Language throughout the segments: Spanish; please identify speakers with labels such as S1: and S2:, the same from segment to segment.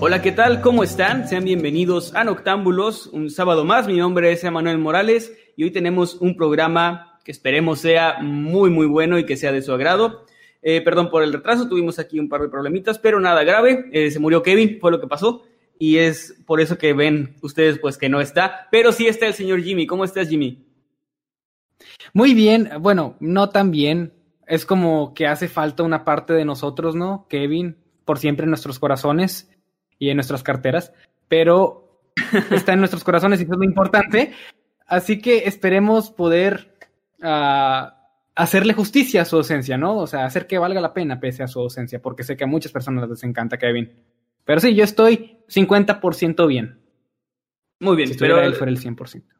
S1: Hola, ¿qué tal? ¿Cómo están? Sean bienvenidos a Noctámbulos, un sábado más. Mi nombre es Emanuel Morales y hoy tenemos un programa que esperemos sea muy, muy bueno y que sea de su agrado. Eh, perdón por el retraso, tuvimos aquí un par de problemitas, pero nada grave. Eh, se murió Kevin, fue lo que pasó. Y es por eso que ven ustedes pues que no está. Pero sí está el señor Jimmy. ¿Cómo estás, Jimmy?
S2: Muy bien, bueno, no tan bien. Es como que hace falta una parte de nosotros, ¿no? Kevin, por siempre en nuestros corazones y en nuestras carteras, pero está en nuestros corazones y eso es lo importante. Así que esperemos poder uh, hacerle justicia a su ausencia, ¿no? O sea, hacer que valga la pena pese a su ausencia, porque sé que a muchas personas les encanta Kevin. Pero sí, yo estoy 50% bien.
S1: Muy bien,
S2: si pero él fuera el 100%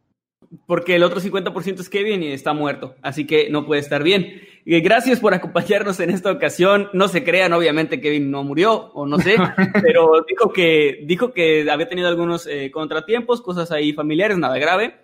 S1: porque el otro 50% es Kevin y está muerto, así que no puede estar bien. Gracias por acompañarnos en esta ocasión. No se crean, obviamente Kevin no murió, o no sé, pero dijo que, dijo que había tenido algunos eh, contratiempos, cosas ahí familiares, nada grave,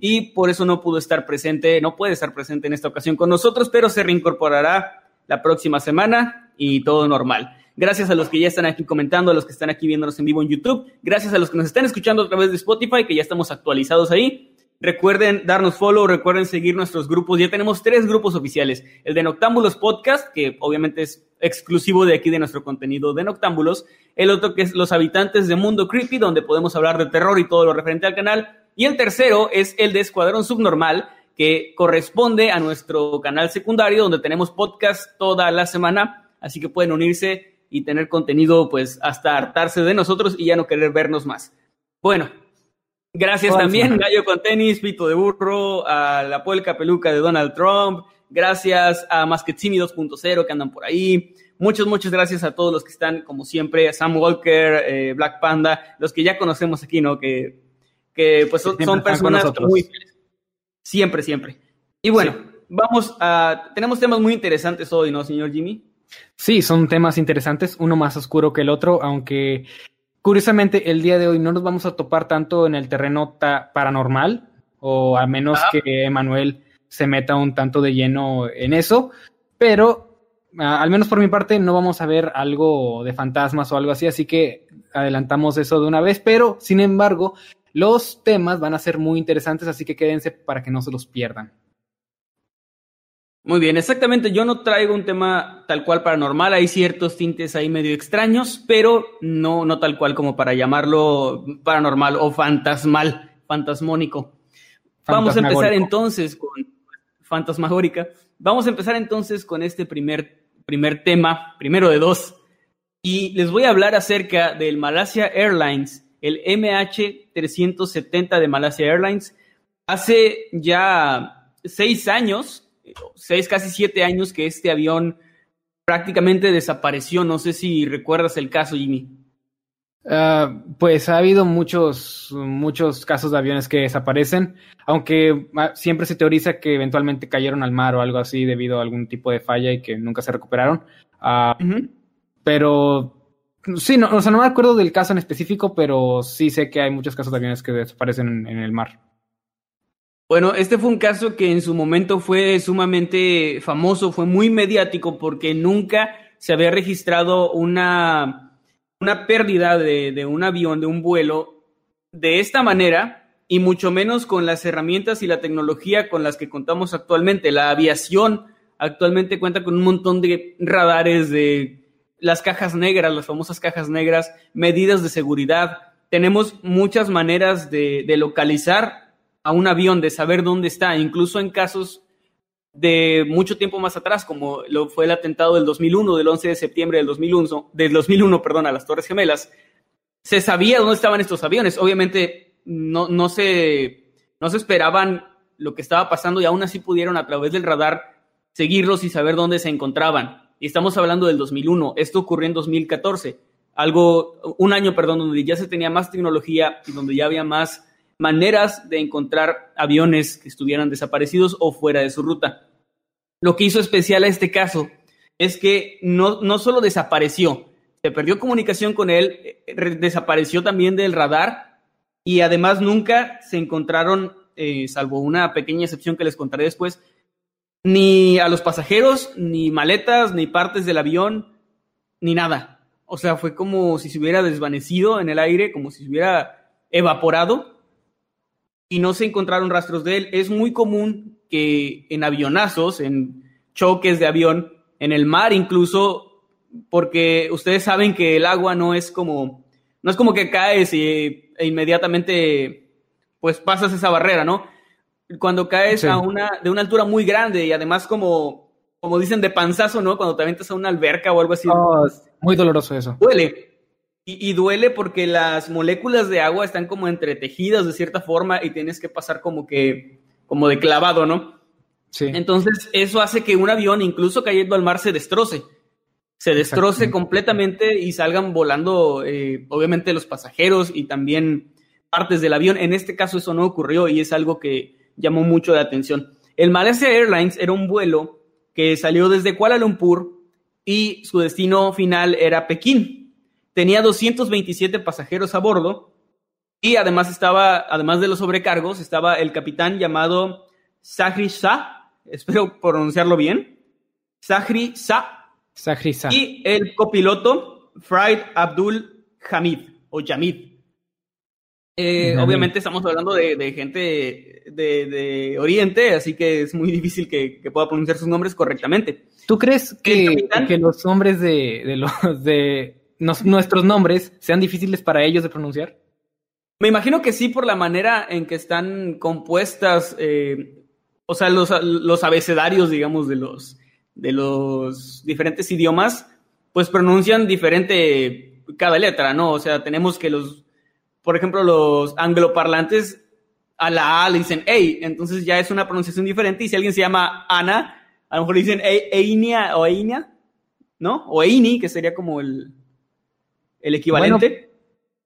S1: y por eso no pudo estar presente, no puede estar presente en esta ocasión con nosotros, pero se reincorporará la próxima semana y todo normal. Gracias a los que ya están aquí comentando, a los que están aquí viéndonos en vivo en YouTube, gracias a los que nos están escuchando a través de Spotify, que ya estamos actualizados ahí. Recuerden darnos follow, recuerden seguir nuestros grupos. Ya tenemos tres grupos oficiales. El de Noctámbulos Podcast, que obviamente es exclusivo de aquí de nuestro contenido de Noctámbulos. El otro que es Los Habitantes de Mundo Creepy, donde podemos hablar de terror y todo lo referente al canal. Y el tercero es el de Escuadrón Subnormal, que corresponde a nuestro canal secundario, donde tenemos podcast toda la semana. Así que pueden unirse y tener contenido, pues, hasta hartarse de nosotros y ya no querer vernos más. Bueno, Gracias también, Gallo con Tenis, Pito de Burro, a la Puelca Peluca de Donald Trump. Gracias a Masquetzini 2.0 que andan por ahí. Muchas, muchas gracias a todos los que están, como siempre, a Sam Walker, eh, Black Panda, los que ya conocemos aquí, ¿no? Que, que pues son, personas muy Siempre, siempre. Y bueno, vamos a. Tenemos temas muy interesantes hoy, ¿no, señor Jimmy?
S2: Sí, son temas interesantes, uno más oscuro que el otro, aunque Curiosamente, el día de hoy no nos vamos a topar tanto en el terreno paranormal, o a menos que Emanuel se meta un tanto de lleno en eso, pero al menos por mi parte no vamos a ver algo de fantasmas o algo así, así que adelantamos eso de una vez, pero sin embargo, los temas van a ser muy interesantes, así que quédense para que no se los pierdan.
S1: Muy bien, exactamente. Yo no traigo un tema tal cual paranormal. Hay ciertos tintes ahí medio extraños, pero no, no tal cual como para llamarlo paranormal o fantasmal, fantasmónico. Vamos a empezar entonces con fantasmagórica. Vamos a empezar entonces con este primer, primer tema, primero de dos. Y les voy a hablar acerca del Malaysia Airlines, el MH370 de Malaysia Airlines. Hace ya seis años seis, casi siete años que este avión prácticamente desapareció. No sé si recuerdas el caso, Jimmy.
S2: Ah, pues ha habido muchos, muchos casos de aviones que desaparecen, aunque ah, siempre se teoriza que eventualmente cayeron al mar o algo así debido a algún tipo de falla y que nunca se recuperaron. Ah, pero sí, no, o sea, no me acuerdo del caso en específico, pero sí sé que hay muchos casos de aviones que desaparecen en el mar.
S1: Bueno, este fue un caso que en su momento fue sumamente famoso, fue muy mediático porque nunca se había registrado una, una pérdida de, un avión, de un vuelo, de esta manera y mucho menos con las herramientas y la tecnología con las que contamos actualmente. La aviación actualmente cuenta con un montón de radares, de las cajas negras, las famosas cajas negras, medidas de seguridad. Tenemos muchas maneras de localizar a un avión, de saber dónde está, incluso en casos de mucho tiempo más atrás, como lo fue el atentado del 2001, del 11 de septiembre del 2001, del 2001, perdón, a las Torres Gemelas, se sabía dónde estaban estos aviones. Obviamente no, no, se, no se esperaban lo que estaba pasando y aún así pudieron a través del radar seguirlos y saber dónde se encontraban. Y estamos hablando del 2001. Esto ocurrió en 2014. Algo, un año, perdón, donde ya se tenía más tecnología y donde ya había más maneras de encontrar aviones que estuvieran desaparecidos o fuera de su ruta. Lo que hizo especial a este caso es que no, no solo desapareció, se perdió comunicación con él, eh, desapareció también del radar y además nunca se encontraron, eh, salvo una pequeña excepción que les contaré después, ni a los pasajeros, ni maletas, ni partes del avión, ni nada. O sea, fue como si se hubiera desvanecido en el aire, como si se hubiera evaporado y no se encontraron rastros de él. Es muy común que en avionazos, en choques de avión, en el mar incluso, porque ustedes saben que el agua no es como, no es como que caes y, e inmediatamente pues pasas esa barrera, ¿no? Cuando caes a una, de una altura muy grande y además como, como dicen de panzazo, ¿no? Cuando te aventas a una alberca o algo así.
S2: Oh, muy doloroso eso.
S1: Duele. Y, duele porque las moléculas de agua están como entretejidas de cierta forma y tienes que pasar como que, como de clavado, ¿no? Sí. Entonces, eso hace que un avión, incluso cayendo al mar, se destroce. Se destroce completamente y salgan volando, eh, obviamente, los pasajeros y también partes del avión. En este caso, eso no ocurrió y es algo que llamó mucho la atención. El Malaysia Airlines era un vuelo que salió desde Kuala Lumpur y su destino final era Pekín. Tenía 227 pasajeros a bordo y además estaba, además de los sobrecargos, estaba el capitán llamado Sahri Shah, espero pronunciarlo bien, Sahri Shah.
S2: Sahri Shah.
S1: Y el copiloto Fried Abdul Hamid o Jamid. Eh, obviamente estamos hablando de, gente de, Oriente, así que es muy difícil que, pueda pronunciar sus nombres correctamente.
S2: ¿Tú crees que, que los nombres de, los de nuestros nombres sean difíciles para ellos de pronunciar?
S1: Me imagino que sí por la manera en que están compuestas, eh, o sea, los, los, abecedarios, digamos, de los, de los diferentes idiomas, pues pronuncian diferente cada letra, ¿no? O sea, tenemos que los, por ejemplo, los angloparlantes a la A le dicen Ey, entonces ya es una pronunciación diferente y si alguien se llama Ana, a lo mejor le dicen Einia o Einia, ¿no? O Eini, que sería como el, el equivalente.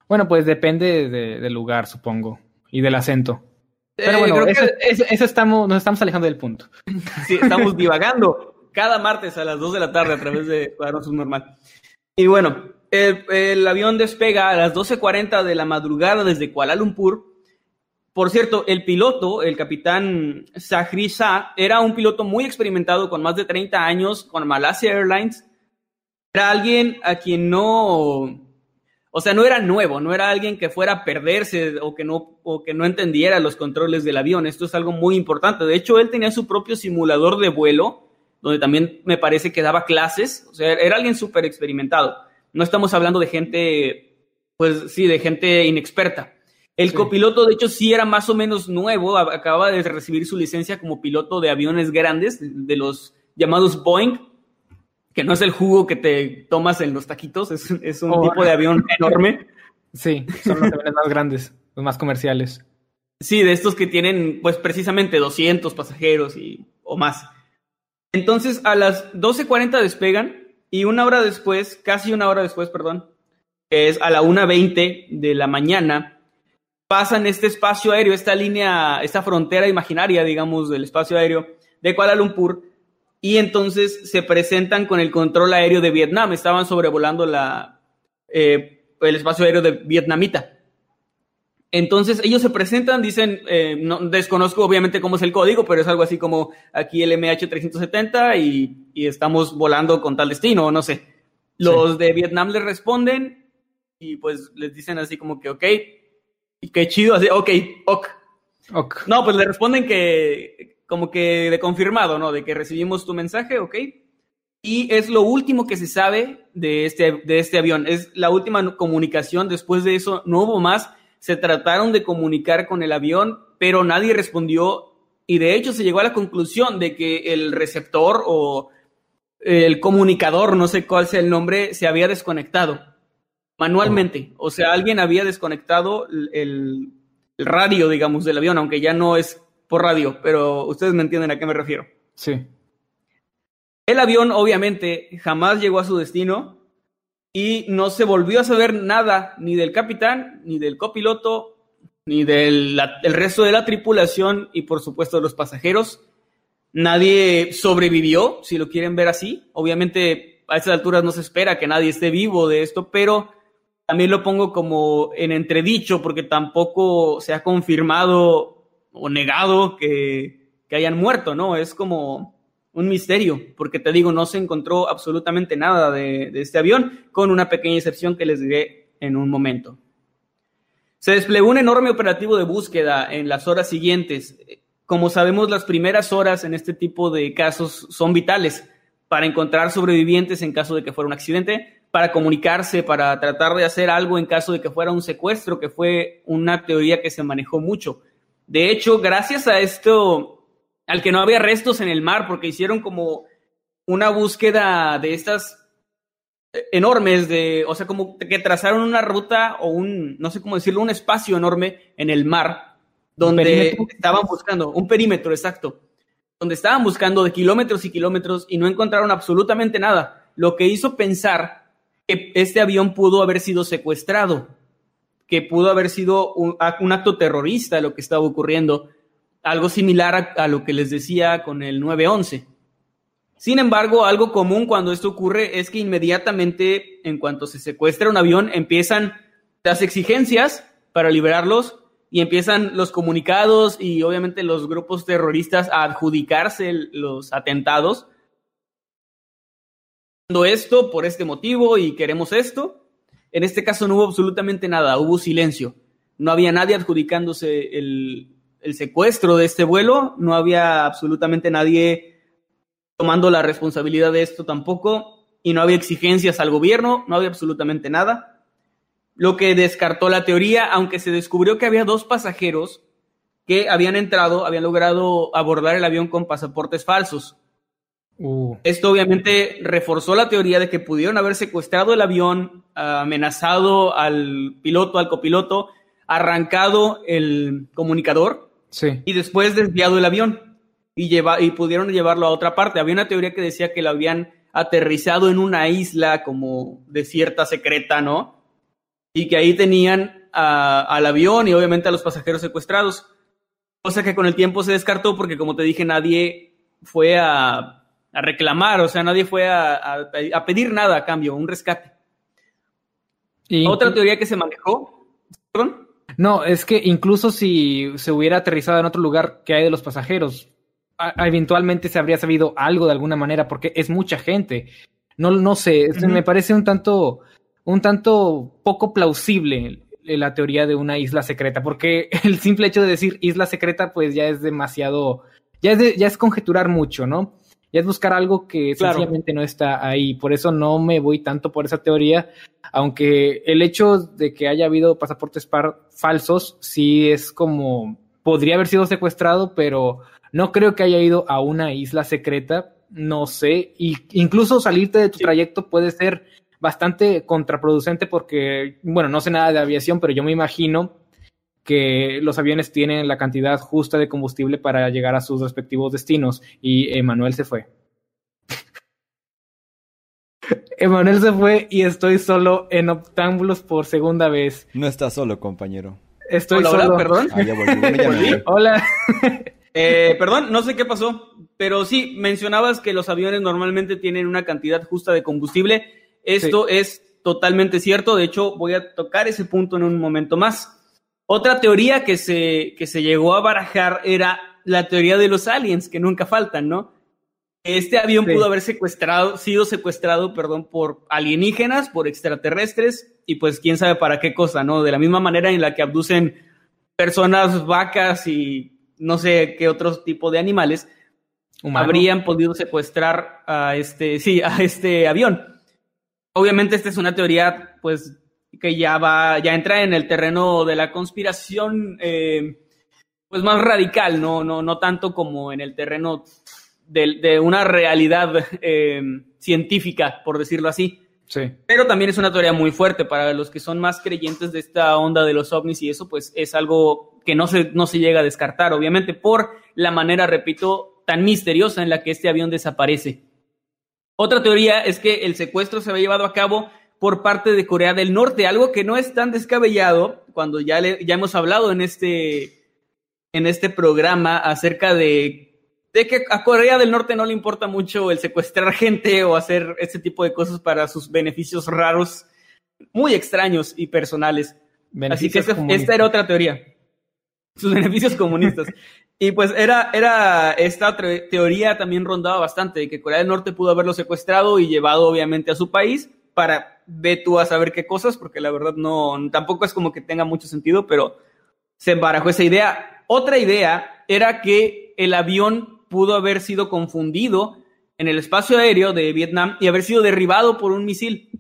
S2: Bueno, pues depende del lugar, supongo, y del acento. Pero eh, bueno, eso, estamos, nos estamos alejando del punto.
S1: Sí, estamos divagando cada martes a las 2 de la tarde a través de Cuadernos Normal. Y bueno, el, avión despega a las 12.40 de la madrugada desde Kuala Lumpur. Por cierto, el piloto, el capitán Sahri Shah, era un piloto muy experimentado con más de 30 años con Malaysia Airlines era alguien a quien no, o sea, no era nuevo, no era alguien que fuera a perderse o que no, o que no entendiera los controles del avión. Esto es algo muy importante. De hecho, él tenía su propio simulador de vuelo, donde también me parece que daba clases. O sea, era alguien súper experimentado. No estamos hablando de gente, pues sí, de gente inexperta. El copiloto, de hecho, sí era más o menos nuevo, acababa de recibir su licencia como piloto de aviones grandes, de los llamados Boeing que no es el jugo que te tomas en los taquitos, es, un oh. tipo de avión enorme.
S2: Sí, son los aviones más grandes, los más comerciales.
S1: Sí, de estos que tienen, pues precisamente 200 pasajeros y, o más. Entonces, a las 12.40 despegan y una hora después, casi una hora después, perdón, que es a la 1.20 de la mañana, pasan este espacio aéreo, esta línea, esta frontera imaginaria, digamos, del espacio aéreo de Kuala Lumpur y entonces se presentan con el control aéreo de Vietnam. Estaban sobrevolando la, eh, el espacio aéreo de vietnamita. Entonces ellos se presentan, dicen, eh, no, desconozco obviamente cómo es el código, pero es algo así como aquí el MH370 y, y estamos volando con tal destino, no sé. Los de Vietnam les responden y pues les dicen así como que, ok, y qué chido, así, ok, ok. ok. No, pues le responden que, como que de confirmado, ¿no? De que recibimos tu mensaje, ¿ok? Y es lo último que se sabe de este, de este avión. Es la última comunicación. Después de eso no hubo más. Se trataron de comunicar con el avión, pero nadie respondió y de hecho se llegó a la conclusión de que el receptor o el comunicador, no sé cuál sea el nombre, se había desconectado manualmente. O sea, alguien había desconectado el, el radio, digamos, del avión, aunque ya no es por radio, pero ustedes me entienden a qué me refiero.
S2: Sí.
S1: El avión obviamente jamás llegó a su destino y no se volvió a saber nada ni del capitán, ni del copiloto, ni del el resto de la tripulación y por supuesto de los pasajeros. Nadie sobrevivió, si lo quieren ver así. Obviamente a estas alturas no se espera que nadie esté vivo de esto, pero también lo pongo como en entredicho porque tampoco se ha confirmado o negado que, que hayan muerto, ¿no? Es como un misterio, porque te digo, no se encontró absolutamente nada de, de, este avión, con una pequeña excepción que les diré en un momento. Se desplegó un enorme operativo de búsqueda en las horas siguientes. Como sabemos, las primeras horas en este tipo de casos son vitales para encontrar sobrevivientes en caso de que fuera un accidente, para comunicarse, para tratar de hacer algo en caso de que fuera un secuestro, que fue una teoría que se manejó mucho. De hecho, gracias a esto, al que no había restos en el mar, porque hicieron como una búsqueda de estas enormes, de, o sea, como que trazaron una ruta o un, no sé cómo decirlo, un espacio enorme en el mar, donde estaban buscando, un perímetro exacto, donde estaban buscando de kilómetros y kilómetros y no encontraron absolutamente nada, lo que hizo pensar que este avión pudo haber sido secuestrado, que pudo haber sido un, acto terrorista lo que estaba ocurriendo algo similar a, a, lo que les decía con el 911. Sin embargo, algo común cuando esto ocurre es que inmediatamente, en cuanto se secuestra un avión, empiezan las exigencias para liberarlos y empiezan los comunicados y obviamente los grupos terroristas a adjudicarse los atentados. Esto por este motivo y queremos esto. En este caso no hubo absolutamente nada, hubo silencio. No había nadie adjudicándose el, secuestro de este vuelo, no había absolutamente nadie tomando la responsabilidad de esto tampoco, y no había exigencias al gobierno, no había absolutamente nada. Lo que descartó la teoría, aunque se descubrió que había dos pasajeros que habían entrado, habían logrado abordar el avión con pasaportes falsos. Uh. Esto obviamente reforzó la teoría de que pudieron haber secuestrado el avión, amenazado al piloto, al copiloto, arrancado el comunicador
S2: Sí.
S1: Y después desviado el avión y, lleva, y pudieron llevarlo a otra parte. Había una teoría que decía que lo habían aterrizado en una isla como desierta secreta, ¿no? Y que ahí tenían a, al avión y obviamente a los pasajeros secuestrados. Cosa que con el tiempo se descartó porque, como te dije, nadie fue a, a reclamar, o sea, nadie fue a, a, pedir nada a cambio, un rescate. Y... Otra teoría que se manejó, ¿perdón?
S2: No, es que incluso si se hubiera aterrizado en otro lugar que hay de los pasajeros, a, eventualmente se habría sabido algo de alguna manera, porque es mucha gente. No, no sé, uh -huh. me parece un tanto, un tanto poco plausible la teoría de una isla secreta, porque el simple hecho de decir isla secreta, pues ya es demasiado, ya es, de, ya es conjeturar mucho, ¿no? Ya es buscar algo que claro. sencillamente no está ahí. Por eso no me voy tanto por esa teoría, aunque el hecho de que haya habido pasaportes falsos sí es como podría haber sido secuestrado, pero no creo que haya ido a una isla secreta, no sé, y incluso salirte de tu sí. trayecto puede ser bastante contraproducente porque, bueno, no sé nada de aviación, pero yo me imagino que los aviones tienen la cantidad justa de combustible para llegar a sus respectivos destinos y Emanuel se fue. Emanuel se fue y estoy solo en Octámbulos por segunda vez.
S3: No estás solo, compañero.
S2: Estoy
S1: hola,
S2: solo.
S1: Hola, perdón.
S3: Ah, ya volví. Bueno, ya
S1: ¿Volví?
S2: Hola.
S1: eh, perdón, no sé qué pasó, pero sí, mencionabas que los aviones normalmente tienen una cantidad justa de combustible. Esto sí. es totalmente cierto. De hecho, voy a tocar ese punto en un momento más. Otra teoría que se, que se llegó a barajar era la teoría de los aliens, que nunca faltan, ¿no? Este avión sí. pudo haber secuestrado, sido secuestrado, perdón, por alienígenas, por extraterrestres, y pues quién sabe para qué cosa, ¿no? De la misma manera en la que abducen personas, vacas y no sé qué otro tipo de animales, ¿Humano? habrían podido secuestrar a este, sí, a este avión. Obviamente esta es una teoría, pues, que ya va, ya entra en el terreno de la conspiración, eh, pues más radical, no, no, no tanto como en el terreno de, de una realidad eh, científica, por decirlo así.
S2: Sí.
S1: Pero también es una teoría muy fuerte para los que son más creyentes de esta onda de los ovnis y eso, pues es algo que no se, no se llega a descartar, obviamente, por la manera, repito, tan misteriosa en la que este avión desaparece. Otra teoría es que el secuestro se había llevado a cabo por parte de Corea del Norte, algo que no es tan descabellado cuando ya, le, ya hemos hablado en este, en este programa acerca de de que a Corea del Norte no le importa mucho el secuestrar gente o hacer este tipo de cosas para sus beneficios raros, muy extraños y personales. Así que esta, esta, era otra teoría. Sus beneficios comunistas. y pues era, era esta teoría también rondaba bastante, de que Corea del Norte pudo haberlo secuestrado y llevado obviamente a su país para ve tú a saber qué cosas, porque la verdad no, tampoco es como que tenga mucho sentido, pero se barajó esa idea. Otra idea era que el avión pudo haber sido confundido en el espacio aéreo de Vietnam y haber sido derribado por un misil.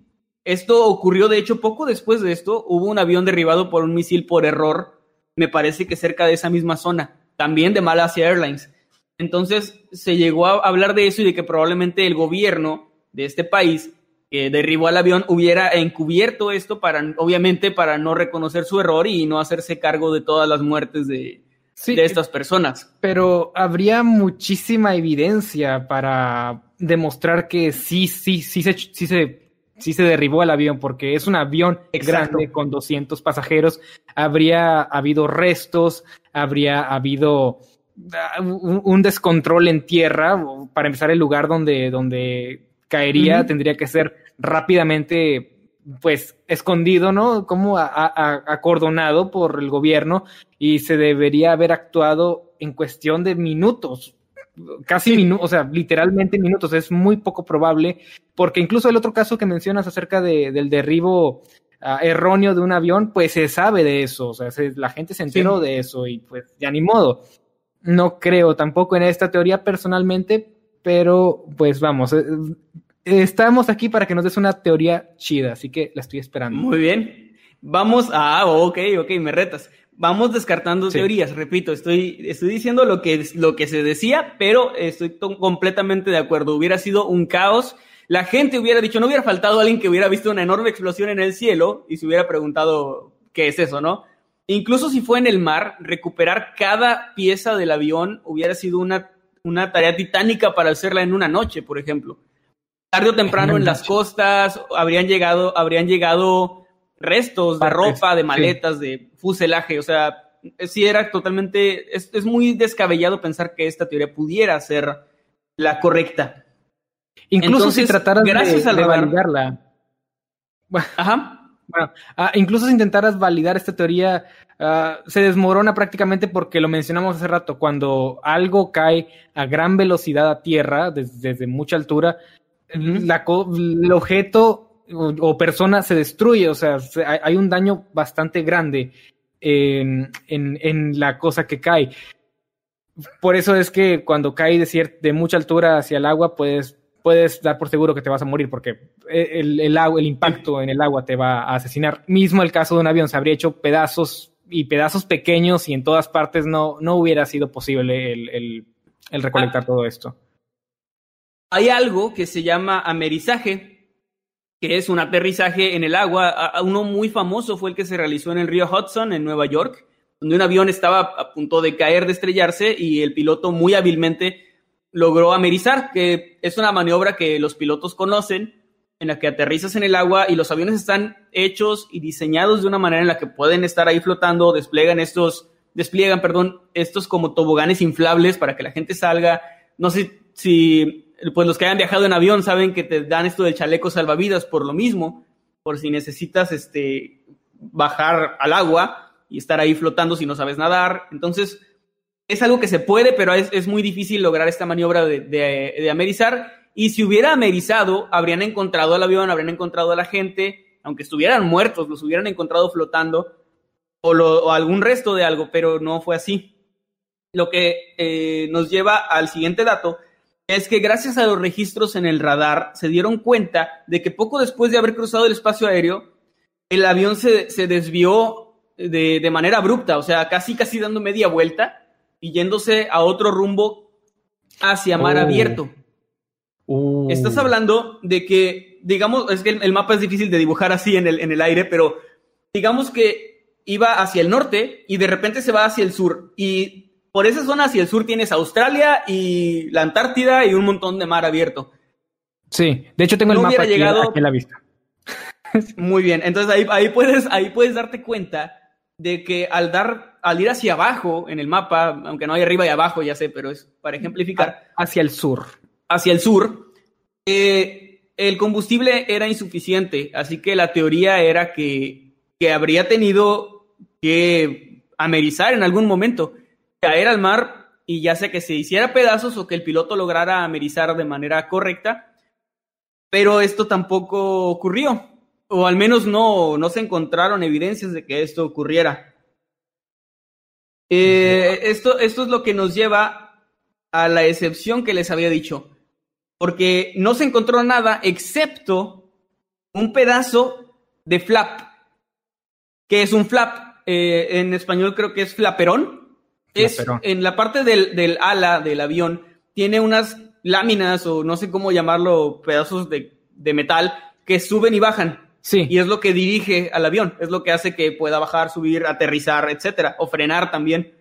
S1: Esto ocurrió, de hecho, poco después de esto, hubo un avión derribado por un misil por error, me parece que cerca de esa misma zona, también de Malaysia Airlines. Entonces se llegó a hablar de eso y de que probablemente el gobierno de este país que derribó al avión hubiera encubierto esto para, obviamente, para no reconocer su error y no hacerse cargo de todas las muertes de, sí, de estas personas.
S2: Pero habría muchísima evidencia para demostrar que sí, sí, sí se, sí se, sí se derribó el avión, porque es un avión Exacto. grande con 200 pasajeros. Habría habido restos, habría habido uh, un, descontrol en tierra. Para empezar, el lugar donde, donde caería uh -huh. tendría que ser rápidamente pues escondido, ¿no? Como acordonado por el gobierno y se debería haber actuado en cuestión de minutos, casi minutos, o sea, literalmente minutos, es muy poco probable, porque incluso el otro caso que mencionas acerca de, del derribo uh, erróneo de un avión, pues se sabe de eso, o sea, se, la gente se enteró sí. de eso y pues ya ni modo. No creo tampoco en esta teoría personalmente, pero pues vamos, eh, estamos aquí para que nos des una teoría chida, así que la estoy esperando.
S1: Muy bien. Vamos a, ah, ok, ok, me retas. Vamos descartando sí. teorías, repito, estoy, estoy diciendo lo que, lo que se decía, pero estoy completamente de acuerdo. Hubiera sido un caos. La gente hubiera dicho, no hubiera faltado alguien que hubiera visto una enorme explosión en el cielo y se hubiera preguntado qué es eso, ¿no? Incluso si fue en el mar, recuperar cada pieza del avión hubiera sido una, una tarea titánica para hacerla en una noche, por ejemplo tarde o temprano en las costas habrían llegado, habrían llegado restos de ropa, de maletas, sí. de fuselaje. O sea, sí era totalmente. Es, es, muy descabellado pensar que esta teoría pudiera ser la correcta.
S2: Incluso Entonces, si trataras gracias de, de validarla. Bueno, Ajá. Bueno, uh, incluso si intentaras validar esta teoría, uh, se desmorona prácticamente porque lo mencionamos hace rato. Cuando algo cae a gran velocidad a tierra, desde, desde mucha altura, la, el objeto o, o, persona se destruye, o sea, se, hay, hay, un daño bastante grande en, en, en, la cosa que cae. Por eso es que cuando cae de, de mucha altura hacia el agua, puedes, puedes dar por seguro que te vas a morir, porque el, el, agua, el impacto en el agua te va a asesinar. Mismo el caso de un avión, se habría hecho pedazos y pedazos pequeños y en todas partes no, no hubiera sido posible el, el, el recolectar ah. todo esto
S1: hay algo que se llama amerizaje, que es un aterrizaje en el agua. Uno muy famoso fue el que se realizó en el río Hudson, en Nueva York, donde un avión estaba a punto de caer, de estrellarse, y el piloto muy hábilmente logró amerizar, que es una maniobra que los pilotos conocen, en la que aterrizas en el agua y los aviones están hechos y diseñados de una manera en la que pueden estar ahí flotando, despliegan estos, despliegan, perdón, estos como toboganes inflables para que la gente salga. No sé si pues los que hayan viajado en avión saben que te dan esto del chaleco salvavidas por lo mismo, por si necesitas este, bajar al agua y estar ahí flotando si no sabes nadar. Entonces, es algo que se puede, pero es, es muy difícil lograr esta maniobra de, amerizar. Y si hubiera amerizado, habrían encontrado al avión, habrían encontrado a la gente, aunque estuvieran muertos, los hubieran encontrado flotando o, lo, o algún resto de algo, pero no fue así. Lo que eh, nos lleva al siguiente dato, es que gracias a los registros en el radar se dieron cuenta de que poco después de haber cruzado el espacio aéreo, el avión se, se desvió de, de, manera abrupta, o sea, casi casi dando media vuelta y yéndose a otro rumbo hacia mar
S2: Oh.
S1: abierto.
S2: Uh,
S1: Estás hablando de que, digamos, es que el, el mapa es difícil de dibujar así en el, en el aire, pero digamos que iba hacia el norte y de repente se va hacia el sur. Y por esa zona hacia el sur tienes Australia y la Antártida y un montón de mar abierto.
S2: Sí, de hecho tengo el mapa aquí,
S1: llegado-
S2: aquí a la vista.
S1: Muy bien, entonces ahí, ahí, puedes, ahí puedes darte cuenta de que al, dar, al ir hacia abajo en el mapa, aunque no hay arriba y abajo, ya sé, pero es para ejemplificar,
S2: Hacia el sur.
S1: hacia el sur, eh, el combustible era insuficiente, así que la teoría era que, que habría tenido que amerizar en algún momento, caer al mar y ya sea que se hiciera pedazos o que el piloto lograra amerizar de manera correcta, pero esto tampoco ocurrió, o al menos no, no se encontraron evidencias de que esto ocurriera. Eh, esto, esto es lo que nos lleva a la excepción que les había dicho porque no se encontró nada excepto un pedazo de flap. que es un flap? Eh, en español creo que es flaperón. Es en la parte del, del ala del avión, tiene unas láminas o no sé cómo llamarlo, pedazos de, de metal que suben y bajan.
S2: Sí,
S1: Y es lo que dirige al avión, es lo que hace que pueda bajar, subir, aterrizar, etcétera, o frenar también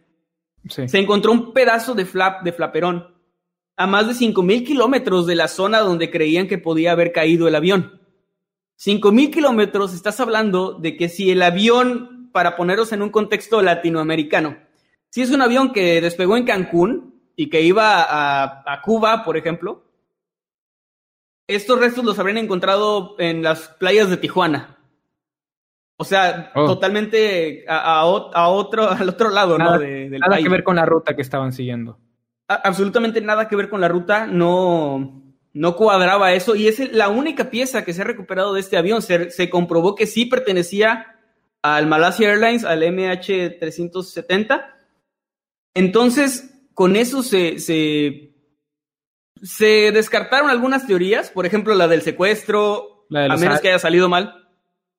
S2: sí.
S1: se encontró un pedazo de flap de flaperón a más de 5.000 kilómetros de la zona donde creían que podía haber caído el avión. 5.000 kilómetros, estás hablando de que si el avión, para poneros en un contexto latinoamericano, si es un avión que despegó en Cancún y que iba a, a Cuba, por ejemplo, estos restos los habrían encontrado en las playas de Tijuana. O sea,
S2: Oh.
S1: totalmente a, a otro, al otro lado,
S2: Nada,
S1: ¿no? De- del
S2: Nada
S1: país.
S2: que ver con la ruta que estaban siguiendo.
S1: A- absolutamente nada que ver con la ruta, no, no cuadraba eso y es la única pieza que se ha recuperado de este avión. Se, se comprobó que sí pertenecía al Malaysia Airlines, al MH370. Entonces, con eso se, se, se descartaron algunas teorías, por ejemplo, la del secuestro,
S2: La de
S1: a menos que haya salido mal.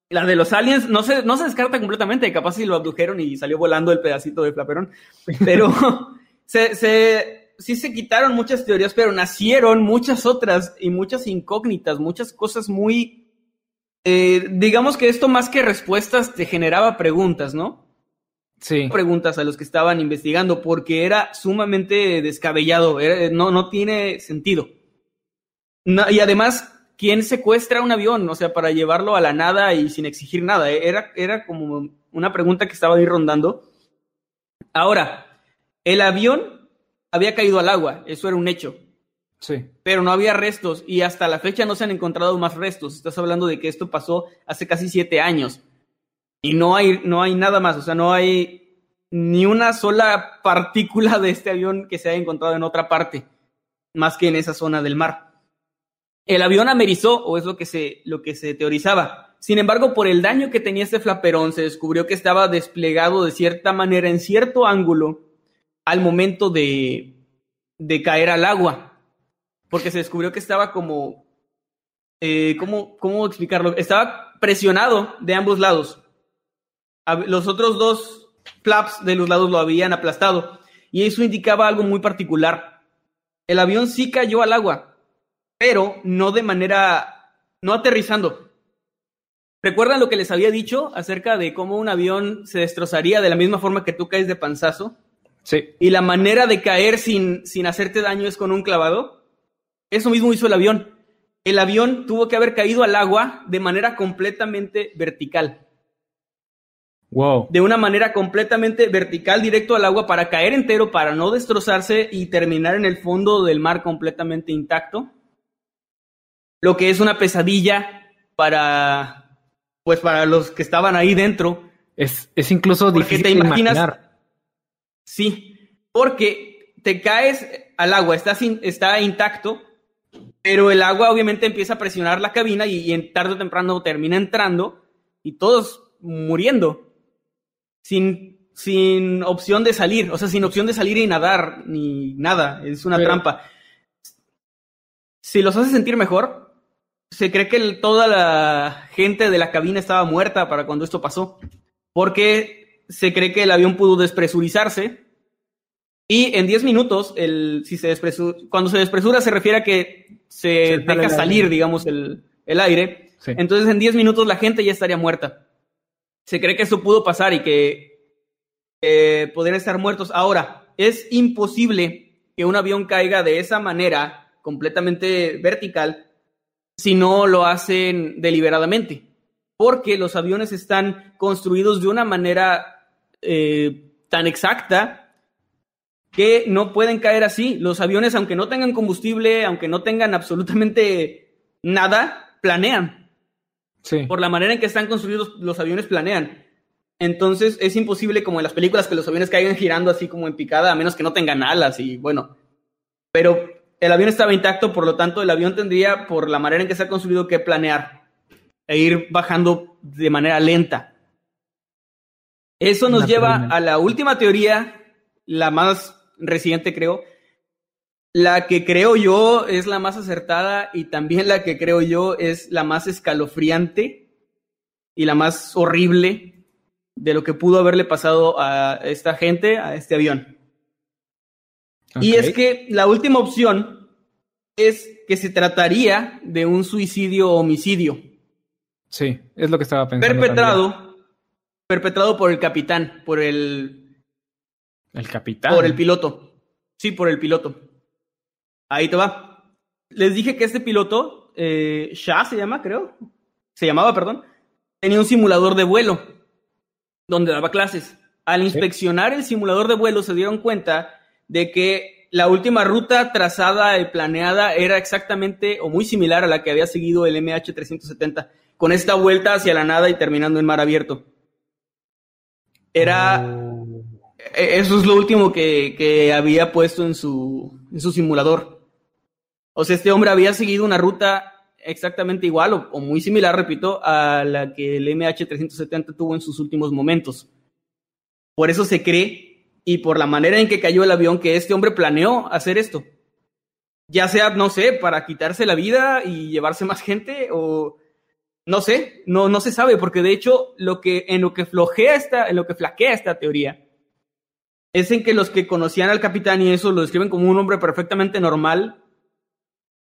S1: La de los aliens no se, no se descarta completamente, capaz si lo abdujeron y salió volando el pedacito de flaperón. Pero se, se, sí se quitaron muchas teorías, pero nacieron muchas otras y muchas incógnitas, muchas cosas muy... eh, digamos que esto más que respuestas te generaba preguntas, ¿no?
S2: Sí.
S1: Preguntas a los que estaban investigando, porque era sumamente descabellado, era- no, no tiene sentido. No, y además, ¿quién secuestra un avión? O sea, para llevarlo a la nada y sin exigir nada. eh, Era, era como una pregunta que estaba ahí rondando. Ahora, el avión había caído al agua, eso era un hecho,
S2: Sí.
S1: pero no había restos y hasta la fecha no se han encontrado más restos. Estás hablando de que esto pasó hace casi siete años y no hay, no hay nada más, o sea, no hay ni una sola partícula de este avión que se haya encontrado en otra parte, más que en esa zona del mar. El avión amerizó, o es lo que se, lo que se teorizaba. Sin embargo, por el daño que tenía este flaperón, se descubrió que estaba desplegado de cierta manera, en cierto ángulo, al momento de, de caer al agua. Porque se descubrió que estaba como. eh, ¿cómo, ¿Cómo explicarlo? Estaba presionado de ambos lados. Los otros dos flaps de los lados lo habían aplastado. Y eso indicaba algo muy particular. El avión sí cayó al agua, pero no de manera. no aterrizando. ¿Recuerdan lo que les había dicho acerca de cómo un avión se destrozaría de la misma forma que tú caes de panzazo?
S2: Sí.
S1: Y la manera de caer sin, sin hacerte daño es con un clavado. Eso mismo hizo el avión. El avión tuvo que haber caído al agua de manera completamente vertical.
S2: Wow.
S1: De una manera completamente vertical, directo al agua, para caer entero, para no destrozarse y terminar en el fondo del mar completamente intacto. Lo que es una pesadilla para, pues para los que estaban ahí dentro.
S2: Es, es incluso
S1: Porque
S2: difícil
S1: te
S2: de
S1: imaginas-
S2: imaginar.
S1: Sí, porque te caes al agua, está, sin- está intacto, pero el agua obviamente empieza a presionar la cabina y, y en tarde o temprano termina entrando y todos muriendo sin, sin opción de salir, o sea, sin opción de salir y nadar ni nada, es una
S2: Pero-
S1: trampa. Si los hace sentir mejor, se cree que el- toda la gente de la cabina estaba muerta para cuando esto pasó, porque se cree que el avión pudo despresurizarse Y en 10 minutos, el, si se despresura, cuando se despresura se refiere a que se,
S2: Se
S1: deja salir,
S2: aire.
S1: digamos, el, el aire.
S2: Sí.
S1: Entonces en 10 minutos la gente ya estaría muerta. Se cree que esto pudo pasar y que podrían estar muertos. Ahora, es imposible que un avión caiga de esa manera, completamente vertical, si no lo hacen deliberadamente. Porque los aviones están construidos de una manera eh, tan exacta que no pueden caer así. Los aviones, aunque no tengan combustible, aunque no tengan absolutamente nada, planean.
S2: Sí.
S1: Por la manera en que están construidos, los aviones planean. Entonces es imposible, como en las películas, que los aviones caigan girando así como en picada, a menos que no tengan alas y bueno. Pero el avión estaba intacto, por lo tanto el avión tendría, por la manera en que está construido, que planear e ir bajando de manera lenta. Eso nos lleva a la última teoría, la más reciente creo, la que creo yo es la más acertada y también la que creo yo es la más escalofriante y la más horrible de lo que pudo haberle pasado a esta gente, a este avión. Y es que la última opción es que se trataría de un suicidio-homicidio
S2: Sí, es lo que estaba pensando. también.
S1: perpetrado, perpetrado por el capitán, por el,
S2: El capitán.
S1: por el piloto. Sí, por el piloto. Ahí te va. Les dije que este piloto, eh, Shah se llama, creo. Se llamaba, perdón. Tenía un simulador de vuelo donde daba clases. Al inspeccionar el simulador de vuelo se dieron cuenta de que la última ruta trazada y planeada era exactamente o muy similar a la que había seguido el MH370, con esta vuelta hacia la nada y terminando en mar abierto. Era...
S2: Oh.
S1: E- Eso es lo último que, que había puesto en su, en su simulador. O sea, este hombre había seguido una ruta exactamente igual o, muy similar, repito, a la que el MH370 tuvo en sus últimos momentos. Por eso se cree, y por la manera en que cayó el avión, que este hombre planeó hacer esto. Ya sea, no sé, para quitarse la vida y llevarse más gente, o no sé, no, no se sabe, porque de hecho, lo que, en lo que flojea esta, en lo que flaquea esta teoría, es en que los que conocían al capitán y eso lo describen como un hombre perfectamente normal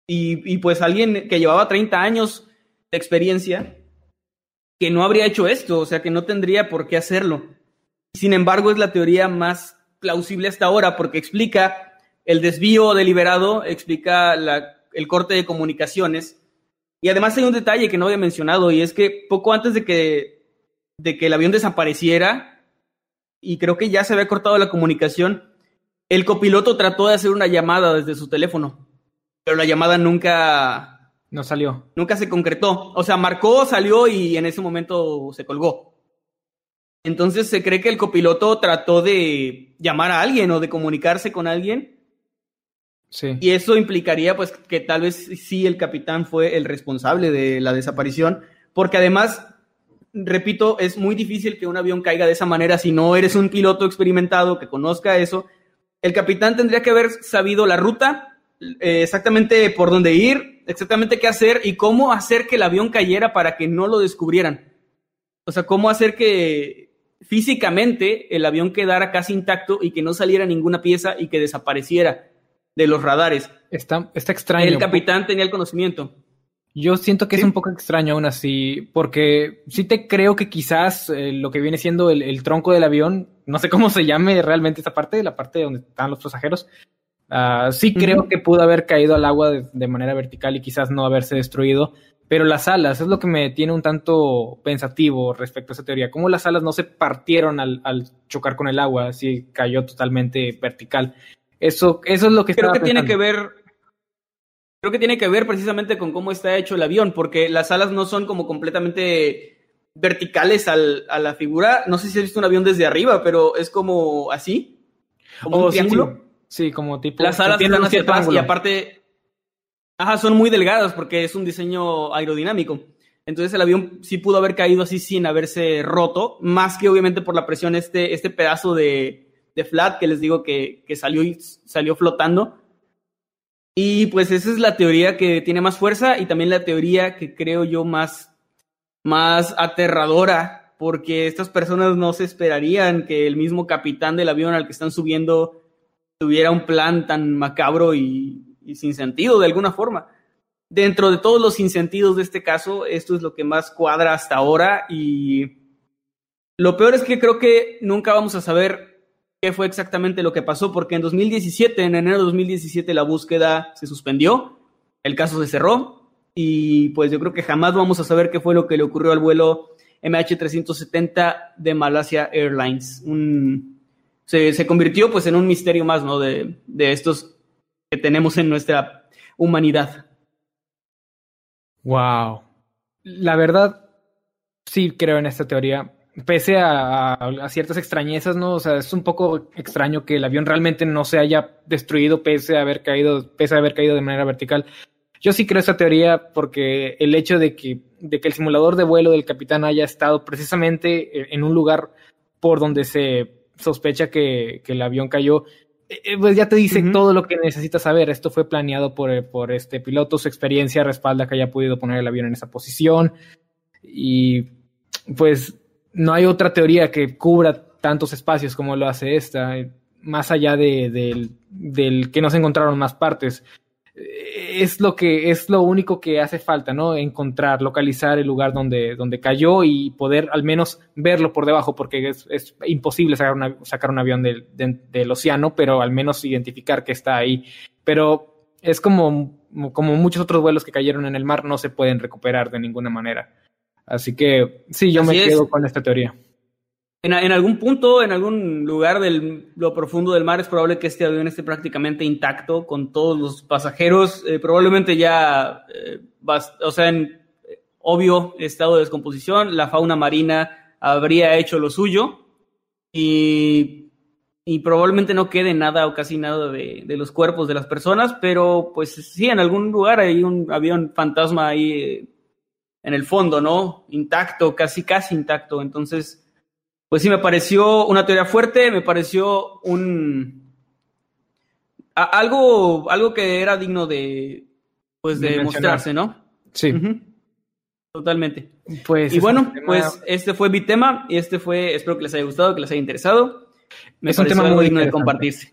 S1: y, y pues alguien que llevaba 30 años de experiencia que no habría hecho esto, o sea, que no tendría por qué hacerlo. Sin embargo, es la teoría más plausible hasta ahora porque explica el desvío deliberado, explica el corte de comunicaciones y además hay un detalle que no había mencionado y es que poco antes de que el avión desapareciera, y creo que ya se había cortado la comunicación, el copiloto trató de hacer una llamada desde su teléfono, pero la llamada nunca,
S2: No salió.
S1: nunca se concretó. O sea, marcó, salió y en ese momento se colgó. Entonces se cree que el copiloto trató de llamar a alguien o de comunicarse con alguien
S2: Sí.
S1: y eso implicaría pues que tal vez sí el capitán fue el responsable de la desaparición, porque además, repito, es muy difícil que un avión caiga de esa manera si no eres un piloto experimentado que conozca eso. El capitán tendría que haber sabido la ruta, eh, exactamente por dónde ir, exactamente qué hacer y cómo hacer que el avión cayera para que no lo descubrieran. O sea, cómo hacer que físicamente el avión quedara casi intacto y que no saliera ninguna pieza y que desapareciera de los radares.
S2: Está, está extraño.
S1: El capitán tenía el conocimiento.
S2: Yo siento que
S1: Sí.
S2: es un poco extraño aún así, porque sí te creo que quizás eh, lo que viene siendo el, el tronco del avión, no sé cómo se llame realmente esa parte, la parte donde están los pasajeros, ah, sí creo que pudo haber caído al agua de, de manera vertical y quizás no haberse destruido, pero las alas es lo que me tiene un tanto pensativo respecto a esa teoría. ¿Cómo las alas no se partieron al, al chocar con el agua, así cayó totalmente vertical? Eso, eso es lo que
S1: Creo que tiene que ver. Creo que tiene que ver precisamente con cómo está hecho el avión, porque las alas no son como completamente verticales al- a la figura. No sé si has visto un avión desde arriba, pero es como así, como
S2: Oh,
S1: un triángulo.
S2: Sí, como tipo.
S1: Las alas
S2: tienen
S1: están hacia atrás y aparte, ajá, son muy delgadas porque es un diseño aerodinámico. Entonces el avión sí pudo haber caído así sin haberse roto, más que obviamente por la presión este, este pedazo de, de flat que les digo que, que salió, y salió flotando. Y pues esa es la teoría que tiene más fuerza y también la teoría que creo yo más, más aterradora, porque estas personas no se esperarían que el mismo capitán del avión al que están subiendo tuviera un plan tan macabro y, y sin sentido de alguna forma. Dentro de todos los sinsentidos de este caso, esto es lo que más cuadra hasta ahora y lo peor es que creo que nunca vamos a saber qué fue exactamente lo que pasó, porque en 2017, en enero de 2017, la búsqueda se suspendió, el caso se cerró y pues yo creo que jamás vamos a saber qué fue lo que le ocurrió al vuelo MH370 de Malasia Airlines. Un, se, se, convirtió pues en un misterio más, ¿no? De, de estos que tenemos en nuestra humanidad.
S2: Wow. La verdad, sí creo en esta teoría. Pese a, ciertas extrañezas, ¿no? O sea, es un poco extraño que el avión realmente no se haya destruido pese a haber caído, pese a haber caído de manera vertical. Yo sí creo esta teoría porque el hecho de que, de que el simulador de vuelo del capitán haya estado precisamente en un lugar por donde se sospecha que, que el avión cayó, pues ya te dice uh -huh. todo lo que necesitas saber. Esto fue planeado por, por este piloto, su experiencia respalda que haya podido poner el avión en esa posición. Y pues no hay otra teoría que cubra tantos espacios como lo hace esta, más allá de, de, del que no se encontraron más partes. Es lo que es lo único que hace falta, ¿no? Encontrar, localizar el lugar donde, donde cayó y poder al menos verlo por debajo, porque es, es imposible sacar, una, sacar un avión del, de, del océano, pero al menos identificar que está ahí. Pero es como, como muchos otros vuelos que cayeron en el mar, no se pueden recuperar de ninguna manera. Así que sí, yo Así me quedo con esta teoría.
S1: En, algún punto, en algún lugar de lo profundo del mar, es probable que este avión esté prácticamente intacto con todos los pasajeros. Eh, probablemente ya, eh, o sea, en eh, obvio estado de descomposición, la fauna marina habría hecho lo suyo y, y probablemente no quede nada o casi nada de, de, los cuerpos de las personas, pero pues sí, en algún lugar hay un avión fantasma ahí eh, en el fondo, ¿no? Intacto, casi, casi intacto. Entonces pues sí, me pareció una teoría fuerte, me pareció un... A, algo, algo que era digno de, pues, de, de mostrarse, ¿no?
S2: Sí. Uh
S1: -huh. Totalmente. Pues y bueno, tema... pues este fue mi tema y este fue, espero que les haya gustado, que les haya interesado. Me
S2: es un tema
S1: algo
S2: muy
S1: digno de compartirse.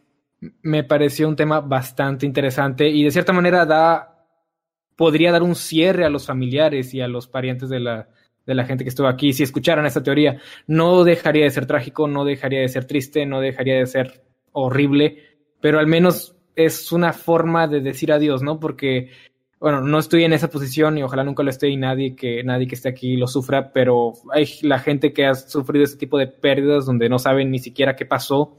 S2: Me pareció un tema bastante interesante y de cierta manera da, podría dar un cierre a los familiares y a los parientes de la, de la gente que estuvo aquí, si escucharan esta teoría, no dejaría de ser trágico, no dejaría de ser triste, no dejaría de ser horrible, pero al menos es una forma de decir adiós, ¿no? Porque, bueno, no estoy en esa posición y ojalá nunca lo esté y nadie que, nadie que esté aquí lo sufra, pero hay la gente que ha sufrido este tipo de pérdidas donde no saben ni siquiera qué pasó,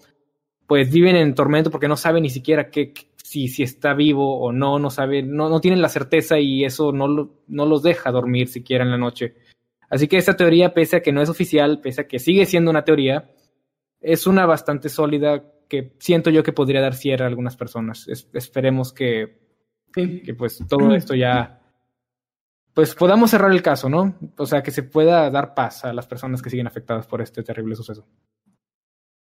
S2: pues viven en tormento porque no saben ni siquiera qué, si, si está vivo o no, no saben, no, no tienen la certeza y eso no, no los deja dormir siquiera en la noche. Así que esta teoría, pese a que no es oficial, pese a que sigue siendo una teoría, es una bastante sólida que siento yo que podría dar cierre a algunas personas. Es, esperemos que, sí. que pues todo esto ya pues podamos cerrar el caso, ¿no? O sea, que se pueda dar paz a las personas que siguen afectadas por este terrible suceso.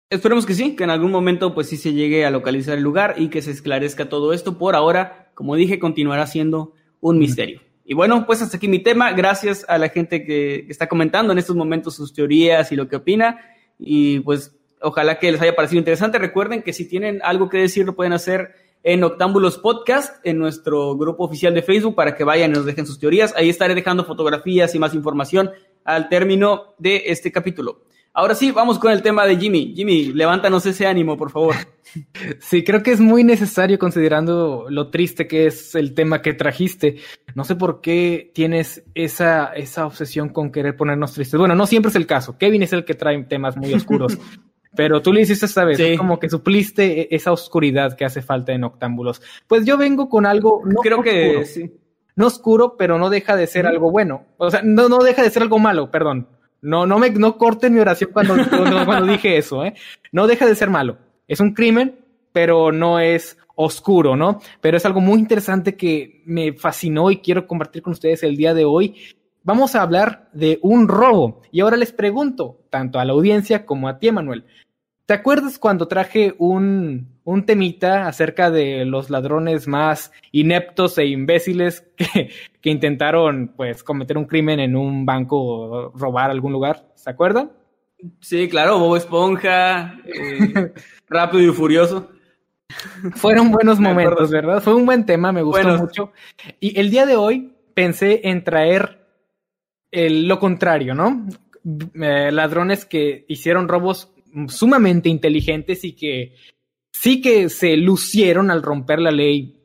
S1: Esperemos que sí, que en algún momento pues sí se llegue a localizar el lugar y que se esclarezca todo esto. Por ahora, como dije, continuará siendo un misterio. Y bueno, pues hasta aquí mi tema. Gracias a la gente que, está comentando en estos momentos sus teorías y lo que opina. Y pues ojalá que les haya parecido interesante. Recuerden que si tienen algo que decir lo pueden hacer en Octámbulos Podcast, en nuestro grupo oficial de Facebook, para que vayan y nos dejen sus teorías. Ahí estaré dejando fotografías y más información al término de este capítulo. Ahora sí, vamos con el tema de Jimmy. Jimmy, levántanos ese ánimo, por favor.
S2: Sí, creo que es muy necesario considerando lo triste que es el tema que trajiste. No sé por qué tienes esa, esa obsesión con querer ponernos tristes. Bueno, no siempre es el caso. Kevin es el que trae temas muy oscuros. pero tú lo hiciste esta vez, sí. como que supliste esa oscuridad que hace falta en Octámbulos. Pues yo vengo con algo. No
S1: creo
S2: oscuro,
S1: que sí.
S2: No oscuro, pero no deja de ser algo bueno. O sea, no, no deja de ser algo malo, perdón. No, no me no corten mi oración cuando, cuando, cuando dije eso, ¿eh? No deja de ser malo. Es un crimen, pero no es oscuro, ¿no? Pero es algo muy interesante que me fascinó y quiero compartir con ustedes el día de hoy. Vamos a hablar de un robo. Y ahora les pregunto, tanto a la audiencia como a ti, Manuel, ¿te acuerdas cuando traje un, un temita acerca de los ladrones más ineptos e imbéciles que, que intentaron pues cometer un crimen en un banco o robar algún lugar? ¿Se acuerdan?
S1: Sí, claro, Bob Esponja, eh, Rápido y Furioso.
S2: Fueron buenos momentos, ¿verdad? Fue un buen tema, me gustó mucho. Y el día de hoy pensé en traer el- lo contrario, ¿no? Eh, ladrones que hicieron robos sumamente inteligentes y que sí que se lucieron al romper la ley.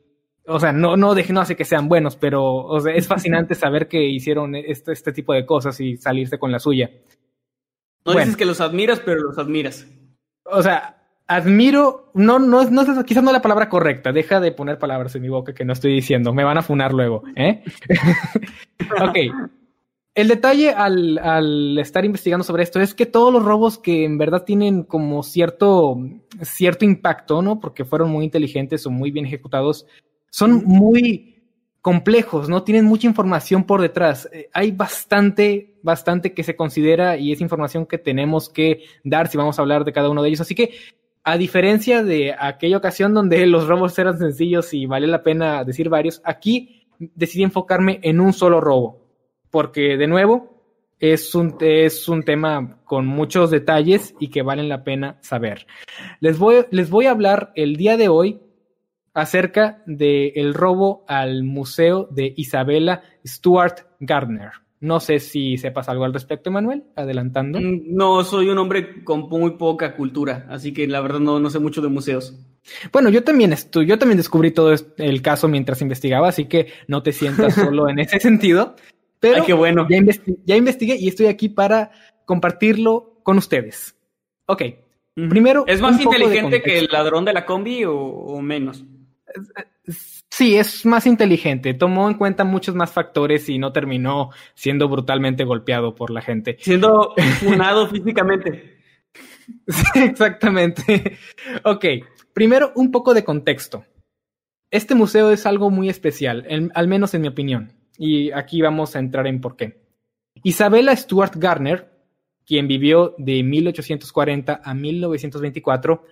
S2: O sea, no, no, deje- no hace que sean buenos, pero o sea, es fascinante saber que hicieron este, este tipo de cosas y salirse con la suya.
S1: No
S2: Bueno.
S1: dices que los admiras, pero los admiras.
S2: O sea, admiro, no, no, no, es- quizás no es la palabra correcta, deja de poner palabras en mi boca que no estoy diciendo, me van a funar luego, ¿eh? ok. El detalle al, al estar investigando sobre esto es que todos los robos que en verdad tienen como cierto, cierto impacto, ¿no? Porque fueron muy inteligentes o muy bien ejecutados, son muy complejos, ¿no? Tienen mucha información por detrás. Eh, hay bastante, bastante que se considera y es información que tenemos que dar si vamos a hablar de cada uno de ellos. Así que, a diferencia de aquella ocasión donde los robos eran sencillos y vale la pena decir varios, aquí decidí enfocarme en un solo robo. Porque, de nuevo, es un, es un tema con muchos detalles y que valen la pena saber. Les voy, les voy a hablar el día de hoy acerca del robo al museo de Isabella Stuart Gardner. No sé si sepas algo al respecto, Manuel, adelantando.
S1: Mm, No, soy un hombre con muy poca cultura, así que la verdad no, no sé mucho de museos.
S2: Bueno, yo también estu- yo también descubrí todo el caso mientras investigaba, así que no te sientas solo en ese sentido. Pero
S1: Ay, qué bueno.
S2: ya, investi- ya investigué y estoy aquí para compartirlo con ustedes. Ok, primero,
S1: ¿Es más inteligente que el ladrón de la combi o, o menos?
S2: Sí, es más inteligente. Tomó en cuenta muchos más factores y no terminó siendo brutalmente golpeado por la gente.
S1: Siendo funado físicamente.
S2: Sí, exactamente. Ok, primero un poco de contexto. Este museo es algo muy especial, en- al menos en mi opinión. Y aquí vamos a entrar en por qué. Isabella Stuart Gardner, quien vivió de 1840 a 1924,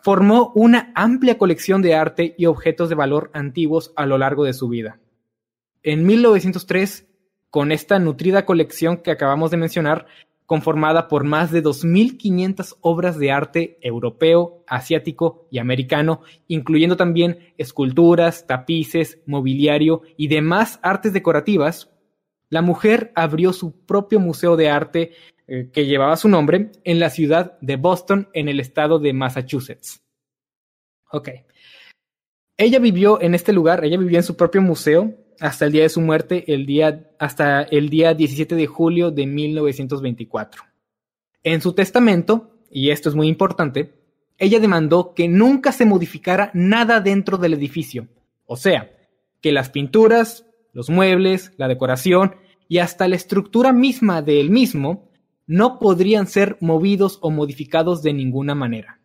S2: formó una amplia colección de arte y objetos de valor antiguos a lo largo de su vida. En 1903, con esta nutrida colección que acabamos de mencionar, conformada por más de 2.500 obras de arte europeo, asiático y americano, incluyendo también esculturas, tapices, mobiliario y demás artes decorativas, la mujer abrió su propio museo de arte eh, que llevaba su nombre en la ciudad de Boston, en el estado de Massachusetts. Ok. Ella vivió en este lugar, ella vivió en su propio museo hasta el día de su muerte, el día, hasta el día 17 de julio de 1924. En su testamento, y esto es muy importante, ella demandó que nunca se modificara nada dentro del edificio. O sea, que las pinturas, los muebles, la decoración y hasta la estructura misma del mismo no podrían ser movidos o modificados de ninguna manera.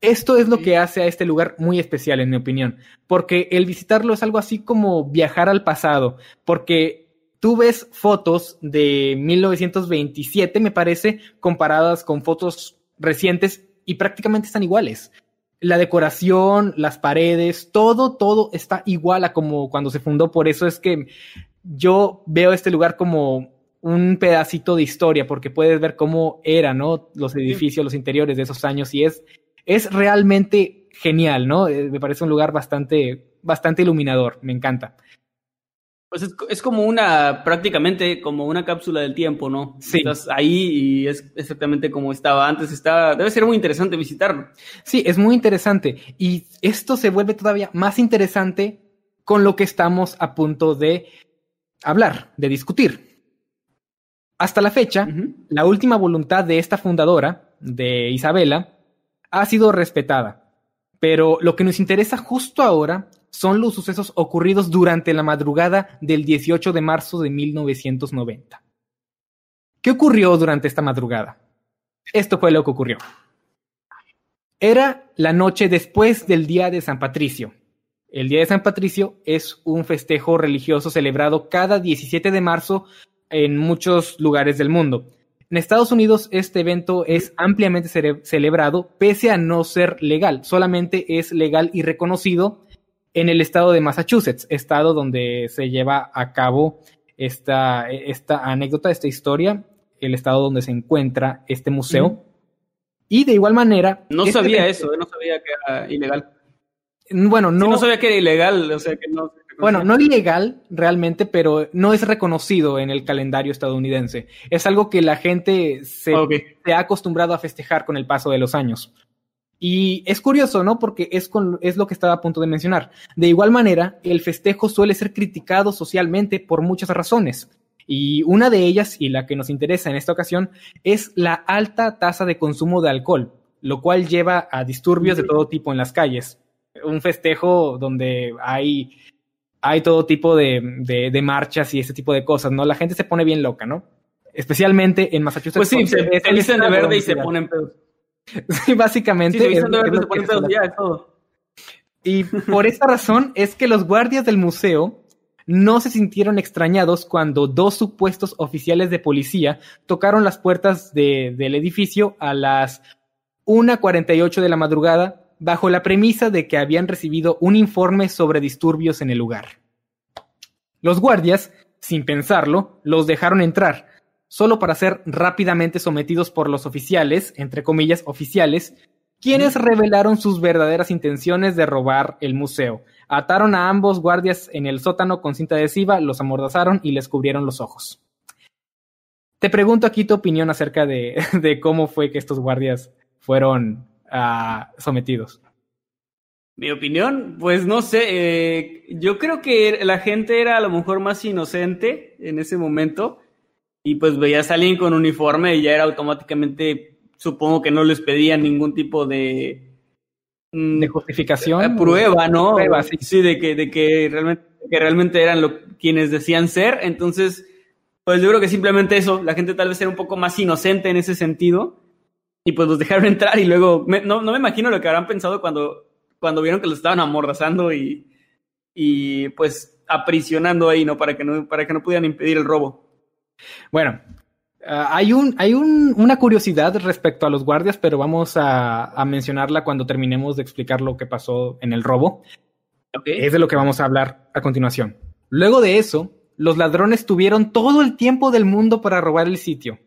S2: Esto es lo que hace a este lugar muy especial, en mi opinión, porque el visitarlo es algo así como viajar al pasado, porque tú ves fotos de 1927, me parece, comparadas con fotos recientes y prácticamente están iguales. La decoración, las paredes, todo, todo está igual a como cuando se fundó. Por eso es que yo veo este lugar como un pedacito de historia, porque puedes ver cómo eran, ¿no? Los edificios, los interiores de esos años, y es, es realmente genial, ¿no? Eh, me parece un lugar bastante, bastante iluminador, me encanta.
S1: Pues es, es como una, prácticamente como una cápsula del tiempo, ¿no?
S2: Sí.
S1: Estás ahí y es exactamente como estaba antes. Está, debe ser muy interesante visitarlo.
S2: Sí, es muy interesante. Y esto se vuelve todavía más interesante con lo que estamos a punto de hablar, de discutir. Hasta la fecha, la última voluntad de esta fundadora, de Isabela, ha sido respetada. Pero lo que nos interesa justo ahora son los sucesos ocurridos durante la madrugada del 18 de marzo de 1990. ¿Qué ocurrió durante esta madrugada? Esto fue lo que ocurrió. Era la noche después del Día de San Patricio. El Día de San Patricio es un festejo religioso celebrado cada 17 de marzo en muchos lugares del mundo. En Estados Unidos este evento es ampliamente celebrado pese a no ser legal, solamente es legal y reconocido en el estado de Massachusetts, estado donde se lleva a cabo esta, esta anécdota, esta historia, el estado donde se encuentra este museo. Y de igual manera...
S1: No
S2: este
S1: sabía
S2: evento-
S1: eso, eh, no sabía que era ilegal.
S2: Bueno,
S1: No,
S2: no,
S1: no sabía que era ilegal, o sea que no.
S2: Bueno, no ilegal realmente, pero no es reconocido en el calendario estadounidense. Es algo que la gente se,
S1: Ok.
S2: se ha acostumbrado a festejar con el paso de los años. Y es curioso, ¿no? Porque es, con, es lo que estaba a punto de mencionar. De igual manera, el festejo suele ser criticado socialmente por muchas razones. Y una de ellas, y la que nos interesa en esta ocasión, es la alta tasa de consumo de alcohol, lo cual lleva a disturbios de todo tipo en las calles. Un festejo donde hay, hay todo tipo de, de- de marchas y ese tipo de cosas, ¿no? La gente se pone bien loca, ¿no? Especialmente en Massachusetts.
S1: Pues sí, se, se visten de verde y se ponen pedos.
S2: Sí, básicamente.
S1: Sí, se visten de verde y se ponen pedos, ya, es todo.
S2: y por esta razón es que los guardias del museo no se sintieron extrañados cuando dos supuestos oficiales de policía tocaron las puertas de- del edificio a las 1.48 de la madrugada bajo la premisa de que habían recibido un informe sobre disturbios en el lugar. Los guardias, sin pensarlo, los dejaron entrar, solo para ser rápidamente sometidos por los oficiales, entre comillas, oficiales, quienes revelaron sus verdaderas intenciones de robar el museo. Ataron a ambos guardias en el sótano con cinta adhesiva, los amordazaron y les cubrieron los ojos. Te pregunto aquí tu opinión acerca de, de cómo fue que estos guardias fueron sometidos.
S1: Mi opinión, pues no sé, eh, yo creo que la gente era a lo mejor más inocente en ese momento y pues veías a alguien con uniforme y ya era automáticamente, supongo que no les pedían ningún tipo de, mm,
S2: De justificación.
S1: eh, prueba, ¿no?
S2: Prueba, sí.
S1: de que, de que realmente, que realmente eran lo, quienes decían ser, entonces, pues yo creo que simplemente eso, la gente tal vez era un poco más inocente en ese sentido y pues los dejaron entrar y luego, me- no, no me imagino lo que habrán pensado cuando, cuando vieron que los estaban amordazando y, y pues aprisionando ahí, ¿no? Para que no, para que no pudieran impedir el robo.
S2: Bueno, ah, hay, un, hay un- una curiosidad respecto a los guardias, pero vamos a, a mencionarla cuando terminemos de explicar lo que pasó en el robo. Es de lo que vamos a hablar a continuación. Luego de eso, los ladrones tuvieron todo el tiempo del mundo para robar el sitio.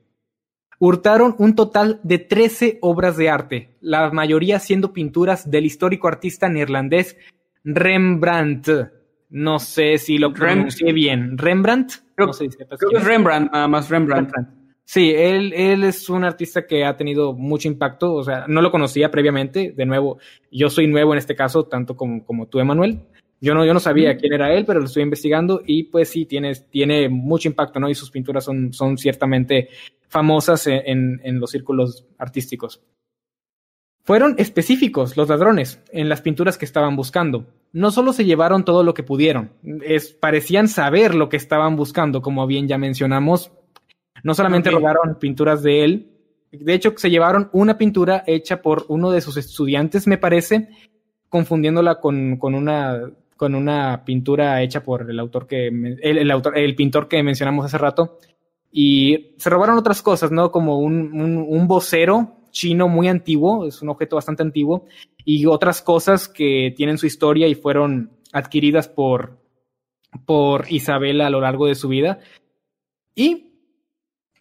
S2: Hurtaron un total de 13 obras de arte, la mayoría siendo pinturas del histórico artista neerlandés Rembrandt. No sé si lo pronuncié bien. Rembrandt.
S1: Creo-
S2: no sé si
S1: Creo que es Rembrandt, nada más Rembrandt.
S2: Sí, él, él es un artista que ha tenido mucho impacto, o sea, no lo conocía previamente, de nuevo, yo soy nuevo en este caso, tanto como, como tú, Emanuel. Yo no, yo no sabía quién era él, pero lo estoy investigando y pues sí, tiene, tiene mucho impacto, ¿no? Y sus pinturas son, son ciertamente famosas en, en, en los círculos artísticos. Fueron específicos los ladrones en las pinturas que estaban buscando. No solo se llevaron todo lo que pudieron, es, parecían saber lo que estaban buscando, como bien ya mencionamos. No solamente robaron pinturas de él, de hecho se llevaron una pintura hecha por uno de sus estudiantes, me parece, confundiéndola con, con una con una pintura hecha por el autor que el, el autor el pintor que mencionamos hace rato y se robaron otras cosas, ¿no? Como un, un, un vocero chino muy antiguo, es un objeto bastante antiguo, y otras cosas que tienen su historia y fueron adquiridas por, por Isabela a lo largo de su vida. Y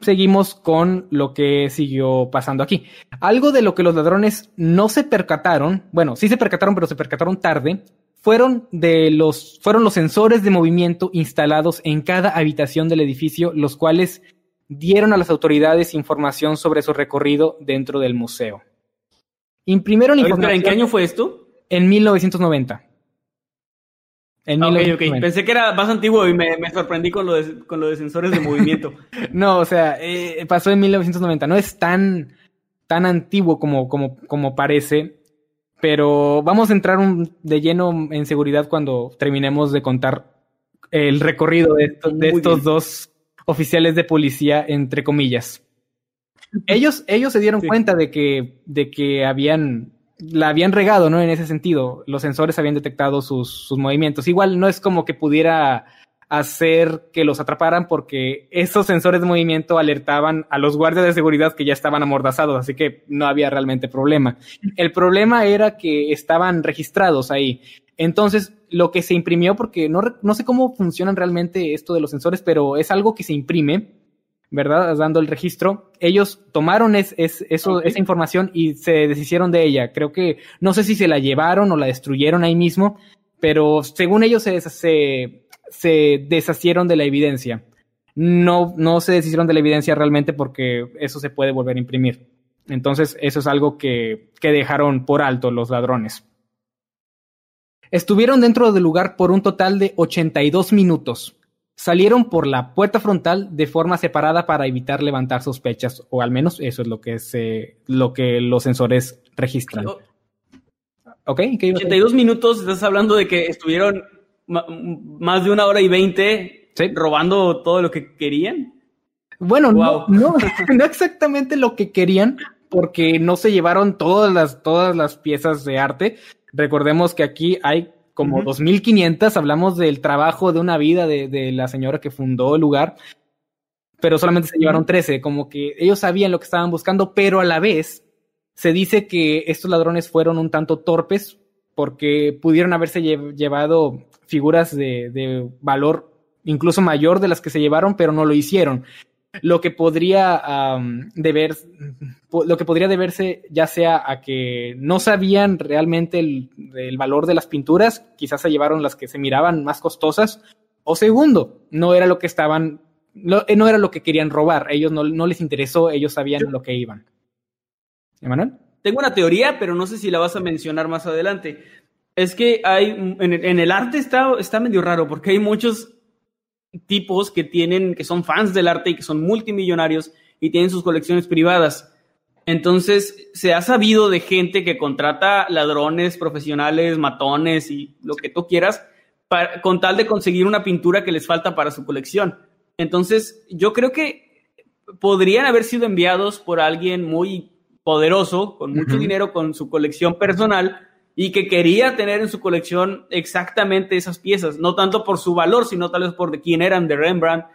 S2: seguimos con lo que siguió pasando aquí. Algo de lo que los ladrones no se percataron, bueno, sí se percataron, pero se percataron tarde, fueron de los fueron los sensores de movimiento instalados en cada habitación del edificio, los cuales dieron a las autoridades información sobre su recorrido dentro del museo. Imprimieron
S1: Oye,
S2: información
S1: ¿En qué año fue esto?
S2: en 1990. En
S1: Ah, ok, ok.
S2: 1990.
S1: Pensé que era más antiguo y me, me sorprendí con lo, de, con lo de sensores de movimiento.
S2: No, o sea, eh, pasó en 1990. No es tan, tan antiguo como, como, como parece, pero vamos a entrar un- de lleno en seguridad cuando terminemos de contar el recorrido de, estos- de
S1: Muy
S2: estos
S1: bien.
S2: dos oficiales de policía, entre comillas. Ellos, ellos se dieron
S1: Sí.
S2: cuenta de que, de que habían, la habían regado, ¿no? En ese sentido, los sensores habían detectado sus, sus movimientos. Igual no es como que pudiera hacer que los atraparan porque esos sensores de movimiento alertaban a los guardias de seguridad que ya estaban amordazados, así que no había realmente problema. El problema era que estaban registrados ahí. Entonces, lo que se imprimió, porque no, no sé cómo funcionan realmente esto de los sensores, pero es algo que se imprime ¿verdad? Dando el registro. Ellos tomaron es, es, eso, esa información y se deshicieron de ella. Creo que, no sé si se la llevaron o la destruyeron ahí mismo, pero según ellos se, se, se deshacieron de la evidencia. No, no se deshicieron de la evidencia realmente porque eso se puede volver a imprimir. Entonces, eso es algo que, que dejaron por alto los ladrones. Estuvieron dentro del lugar por un total de 82 minutos. Salieron por la puerta frontal de forma separada para evitar levantar sospechas, o al menos eso es lo que, se, lo que los sensores registran.
S1: ¿Ok? 82 minutos, estás hablando de que estuvieron más de una hora y veinte robando todo lo que querían.
S2: Bueno, no, no, no exactamente lo que querían, porque no se llevaron todas las, todas las piezas de arte. Recordemos que aquí hay como 2.500, hablamos del trabajo de una vida de, de, la señora que fundó el lugar, pero solamente se llevaron 13, como que ellos sabían lo que estaban buscando, pero a la vez se dice que estos ladrones fueron un tanto torpes porque pudieron haberse llevado figuras de, de valor incluso mayor de las que se llevaron, pero no lo hicieron lo que podría deber, lo que podría deberse ya sea a que no sabían realmente el, valor de las pinturas, quizás se llevaron las que se miraban más costosas, o segundo, no era lo que estaban, no, era lo que querían robar, ellos no, no les interesó, ellos sabían lo que iban.
S1: ¿Emanuel? Tengo una teoría, pero no sé si la vas a mencionar más adelante. Es que hay, en, en el arte está, está medio raro, porque hay muchos tipos que tienen, que son fans del arte y que son multimillonarios y tienen sus colecciones privadas. Entonces, se ha sabido de gente que contrata ladrones profesionales, matones y lo que tú quieras, para, con tal de conseguir una pintura que les falta para su colección. Entonces, yo creo que podrían haber sido enviados por alguien muy poderoso, con mucho dinero, con su colección personal, y que quería tener en su colección exactamente esas piezas, no tanto por su valor, sino tal vez por de quién eran de Rembrandt.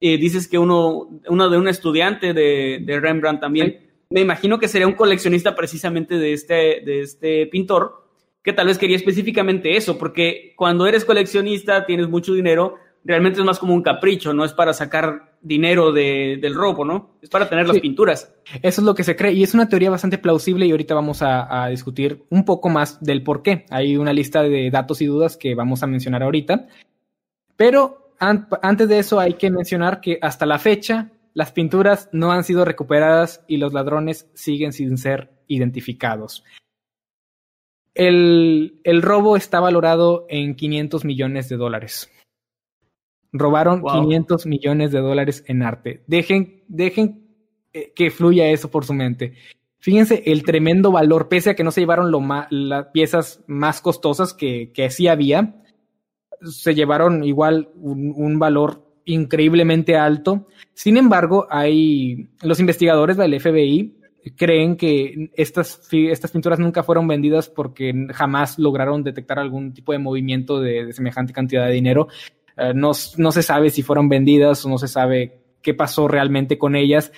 S1: Eh, dices que uno, uno de un estudiante de, de Rembrandt también. Me imagino que sería un coleccionista precisamente de este, de este pintor, que tal vez quería específicamente eso, porque cuando eres coleccionista, tienes mucho dinero, realmente es más como un capricho, no es para sacar dinero de, del robo, ¿no? Es para tener las pinturas.
S2: Eso es lo que se cree y es una teoría bastante plausible y ahorita vamos a, a discutir un poco más del por qué. Hay una lista de datos y dudas que vamos a mencionar ahorita. Pero an antes de eso hay que mencionar que hasta la fecha las pinturas no han sido recuperadas y los ladrones siguen sin ser identificados. El, el robo está valorado en 500 millones de dólares. Robaron 500 millones de dólares en arte. Dejen, dejen eh, que fluya eso por su mente. Fíjense el tremendo valor, pese a que no se llevaron lo las piezas más costosas que, que sí había, se llevaron igual un, un, valor increíblemente alto. Sin embargo, hay los investigadores del FBI creen que estas, estas pinturas nunca fueron vendidas porque jamás lograron detectar algún tipo de movimiento de, de semejante cantidad de dinero eh, no, no, se sabe si fueron vendidas o no se sabe qué pasó realmente con ellas.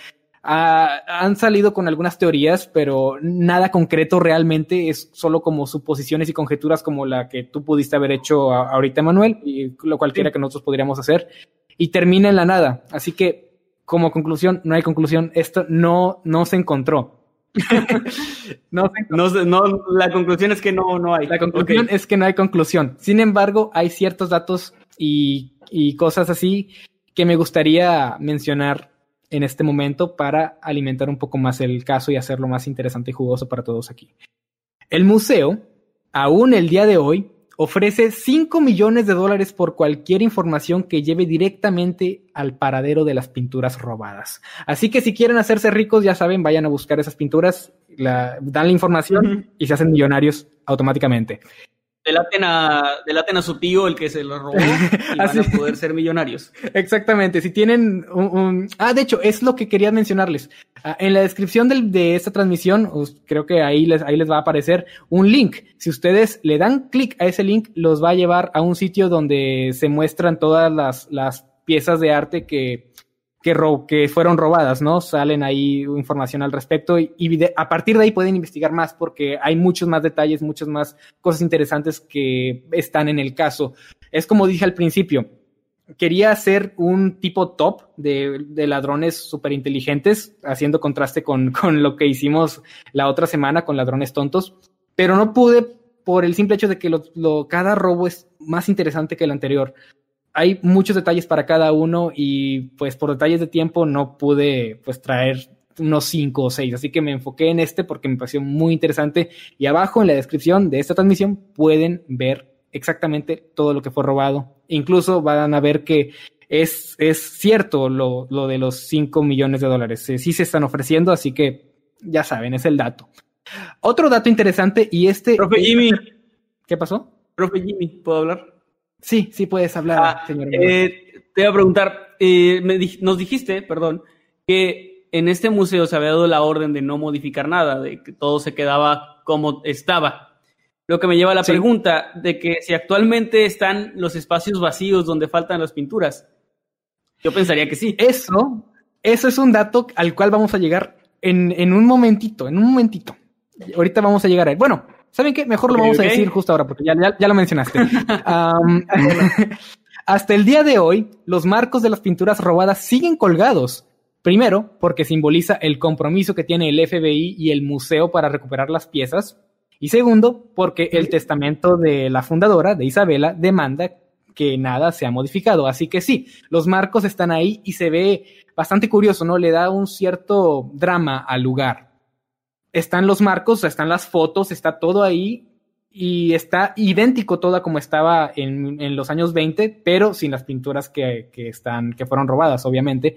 S2: Uh, han salido con algunas teorías, pero nada concreto realmente, es solo como suposiciones y conjeturas como la que tú pudiste haber hecho ahorita, Manuel, y lo cualquiera que nosotros podríamos hacer, y termina en la nada. Así que, como conclusión, no hay conclusión, esto no, no se encontró.
S1: no, no, no, la conclusión es que no, no hay.
S2: La conclusión es que no hay conclusión. Sin embargo, hay ciertos datos y, y cosas así que me gustaría mencionar en este momento para alimentar un poco más el caso y hacerlo más interesante y jugoso para todos aquí. El museo, aún el día de hoy, ofrece 5 millones de dólares por cualquier información que lleve directamente al paradero de las pinturas robadas. Así que si quieren hacerse ricos, ya saben, vayan a buscar esas pinturas, la, dan la información y se hacen millonarios automáticamente
S1: delaten a, delaten a su tío, el que se lo robó, y van a poder ser millonarios.
S2: Exactamente. Si tienen un, Ah, de hecho, es lo que quería mencionarles. Ah, en la descripción del, de esta transmisión, creo que ahí les, ahí les va a aparecer un link. Si ustedes le dan clic a ese link, los va a llevar a un sitio donde se muestran todas las, las piezas de arte que, que, fueron robadas, ¿no? Salen ahí información al respecto y, a partir de ahí pueden investigar más porque hay muchos más detalles, muchas más cosas interesantes que están en el caso. Es como dije al principio, quería hacer un tipo top de, ladrones súper inteligentes, haciendo contraste con, lo que hicimos la otra semana con ladrones tontos, pero no pude por el simple hecho de que lo, cada robo es más interesante que el anterior. Hay muchos detalles para cada uno y pues por detalles de tiempo no pude pues traer unos cinco o seis, así que me enfoqué en este porque me pareció muy interesante y abajo en la descripción de esta transmisión pueden ver exactamente todo lo que fue robado. Incluso van a ver que es, es cierto lo, lo de los 5 millones de dólares. Sí se están ofreciendo, así que ya saben, es el dato. Otro dato interesante y este...
S1: Profe Jimmy.
S2: ¿Qué pasó?
S1: Profe Jimmy, ¿puedo hablar?
S2: Sí, sí puedes hablar,
S1: ah, señor. Eh, te voy a preguntar, eh, me, nos dijiste, perdón, que en este museo se había dado la orden de no modificar nada, de que todo se quedaba como estaba. Lo que me lleva a la sí. pregunta de que si actualmente están los espacios vacíos donde faltan las pinturas. Yo pensaría que sí.
S2: Eso, eso es un dato al cual vamos a llegar en, en un momentito, en un momentito. Ahorita vamos a llegar a él. Bueno, ¿saben qué? Mejor lo vamos okay. a decir justo ahora porque ya, ya, ya lo mencionaste. um, hasta el día de hoy, los marcos de las pinturas robadas siguen colgados. Primero, porque simboliza el compromiso que tiene el FBI y el museo para recuperar las piezas. Y segundo, porque el testamento de la fundadora, de Isabela, demanda que nada se ha modificado. Así que sí, los marcos están ahí y se ve bastante curioso, ¿no? Le da un cierto drama al lugar. Están los marcos, están las fotos, está todo ahí y está idéntico todo como estaba en, en los años 20, pero sin las pinturas que, que, están, que fueron robadas, obviamente.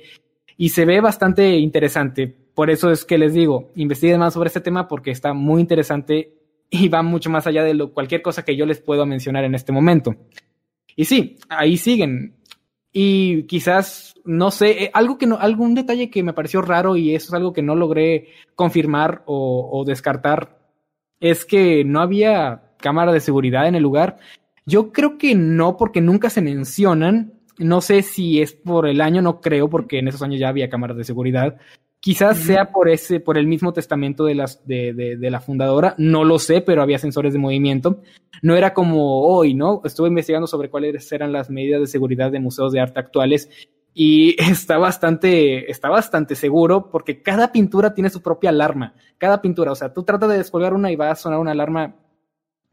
S2: Y se ve bastante interesante. Por eso es que les digo, investiguen más sobre este tema porque está muy interesante y va mucho más allá de cualquier cosa que yo les puedo mencionar en este momento. Y sí, ahí siguen. Y quizás, no sé, eh, algo que no, algún detalle que me pareció raro y eso es algo que no logré confirmar o, o descartar, es que no había cámara de seguridad en el lugar. Yo creo que no, porque nunca se mencionan. No sé si es por el año, no creo, porque en esos años ya había cámaras de seguridad. Quizás sea por ese, por el mismo testamento de, las, de, de, de, la fundadora, no lo sé, pero había sensores de movimiento. No era como hoy, ¿no? Estuve investigando sobre cuáles eran las medidas de seguridad de museos de arte actuales y está bastante, está bastante seguro porque cada pintura tiene su propia alarma. Cada pintura, o sea, tú tratas de descolgar una y va a sonar una alarma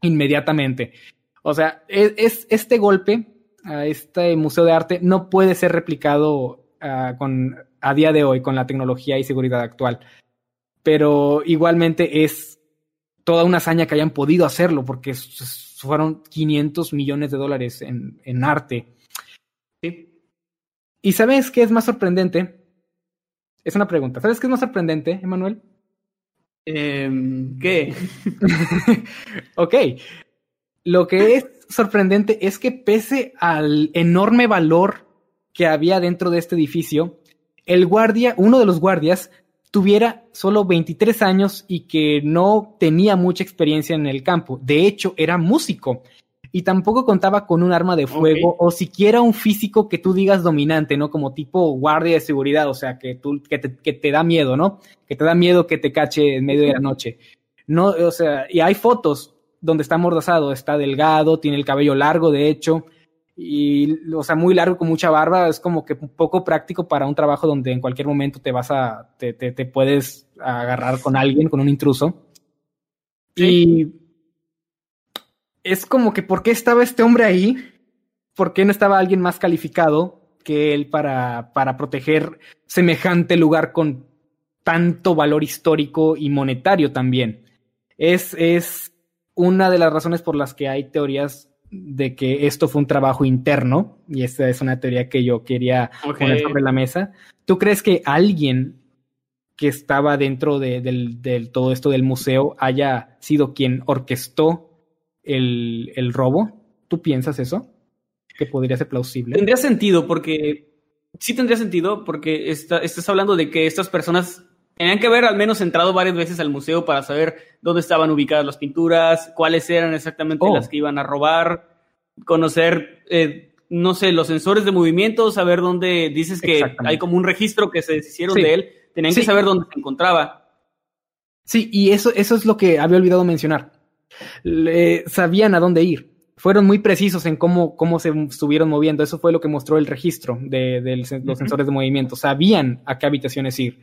S2: inmediatamente. O sea, es, es este golpe a este museo de arte no puede ser replicado uh, con a día de hoy con la tecnología y seguridad actual. Pero igualmente es toda una hazaña que hayan podido hacerlo, porque fueron 500 millones de dólares en, en arte. ¿Sí? ¿Y sabes qué es más sorprendente? Es una pregunta. ¿Sabes qué es más sorprendente, Emanuel?
S1: Eh, ¿Qué?
S2: ok. Lo que es sorprendente es que pese al enorme valor que había dentro de este edificio, el guardia, uno de los guardias, tuviera solo 23 años y que no tenía mucha experiencia en el campo. De hecho, era músico y tampoco contaba con un arma de fuego okay. o siquiera un físico que tú digas dominante, ¿no? Como tipo guardia de seguridad, o sea, que, tú, que, te, que te da miedo, ¿no? Que te da miedo que te cache en medio de la noche. No, o sea, y hay fotos donde está amordazado, está delgado, tiene el cabello largo, de hecho, y, o sea, muy largo con mucha barba, es como que poco práctico para un trabajo donde en cualquier momento te vas a, te, te, te puedes agarrar con alguien, con un intruso. Sí. Y es como que, ¿por qué estaba este hombre ahí? ¿Por qué no estaba alguien más calificado que él para, para proteger semejante lugar con tanto valor histórico y monetario también? Es, es una de las razones por las que hay teorías de que esto fue un trabajo interno, y esta es una teoría que yo quería okay. poner sobre la mesa. ¿Tú crees que alguien que estaba dentro de, del, del, todo esto del museo haya sido quien orquestó el, el robo? ¿Tú piensas eso? ¿Que podría ser plausible?
S1: Tendría sentido, porque sí tendría sentido, porque está, estás hablando de que estas personas tenían que haber al menos entrado varias veces al museo para saber dónde estaban ubicadas las pinturas, cuáles eran exactamente oh. las que iban a robar, conocer, eh, no sé, los sensores de movimiento, saber dónde dices que hay como un registro que se deshicieron sí. de él, tenían sí. que saber dónde se encontraba.
S2: Sí, y eso, eso es lo que había olvidado mencionar. Le, sabían a dónde ir fueron muy precisos en cómo, cómo se estuvieron moviendo. Eso fue lo que mostró el registro de, de los sensores de movimiento. Sabían a qué habitaciones ir.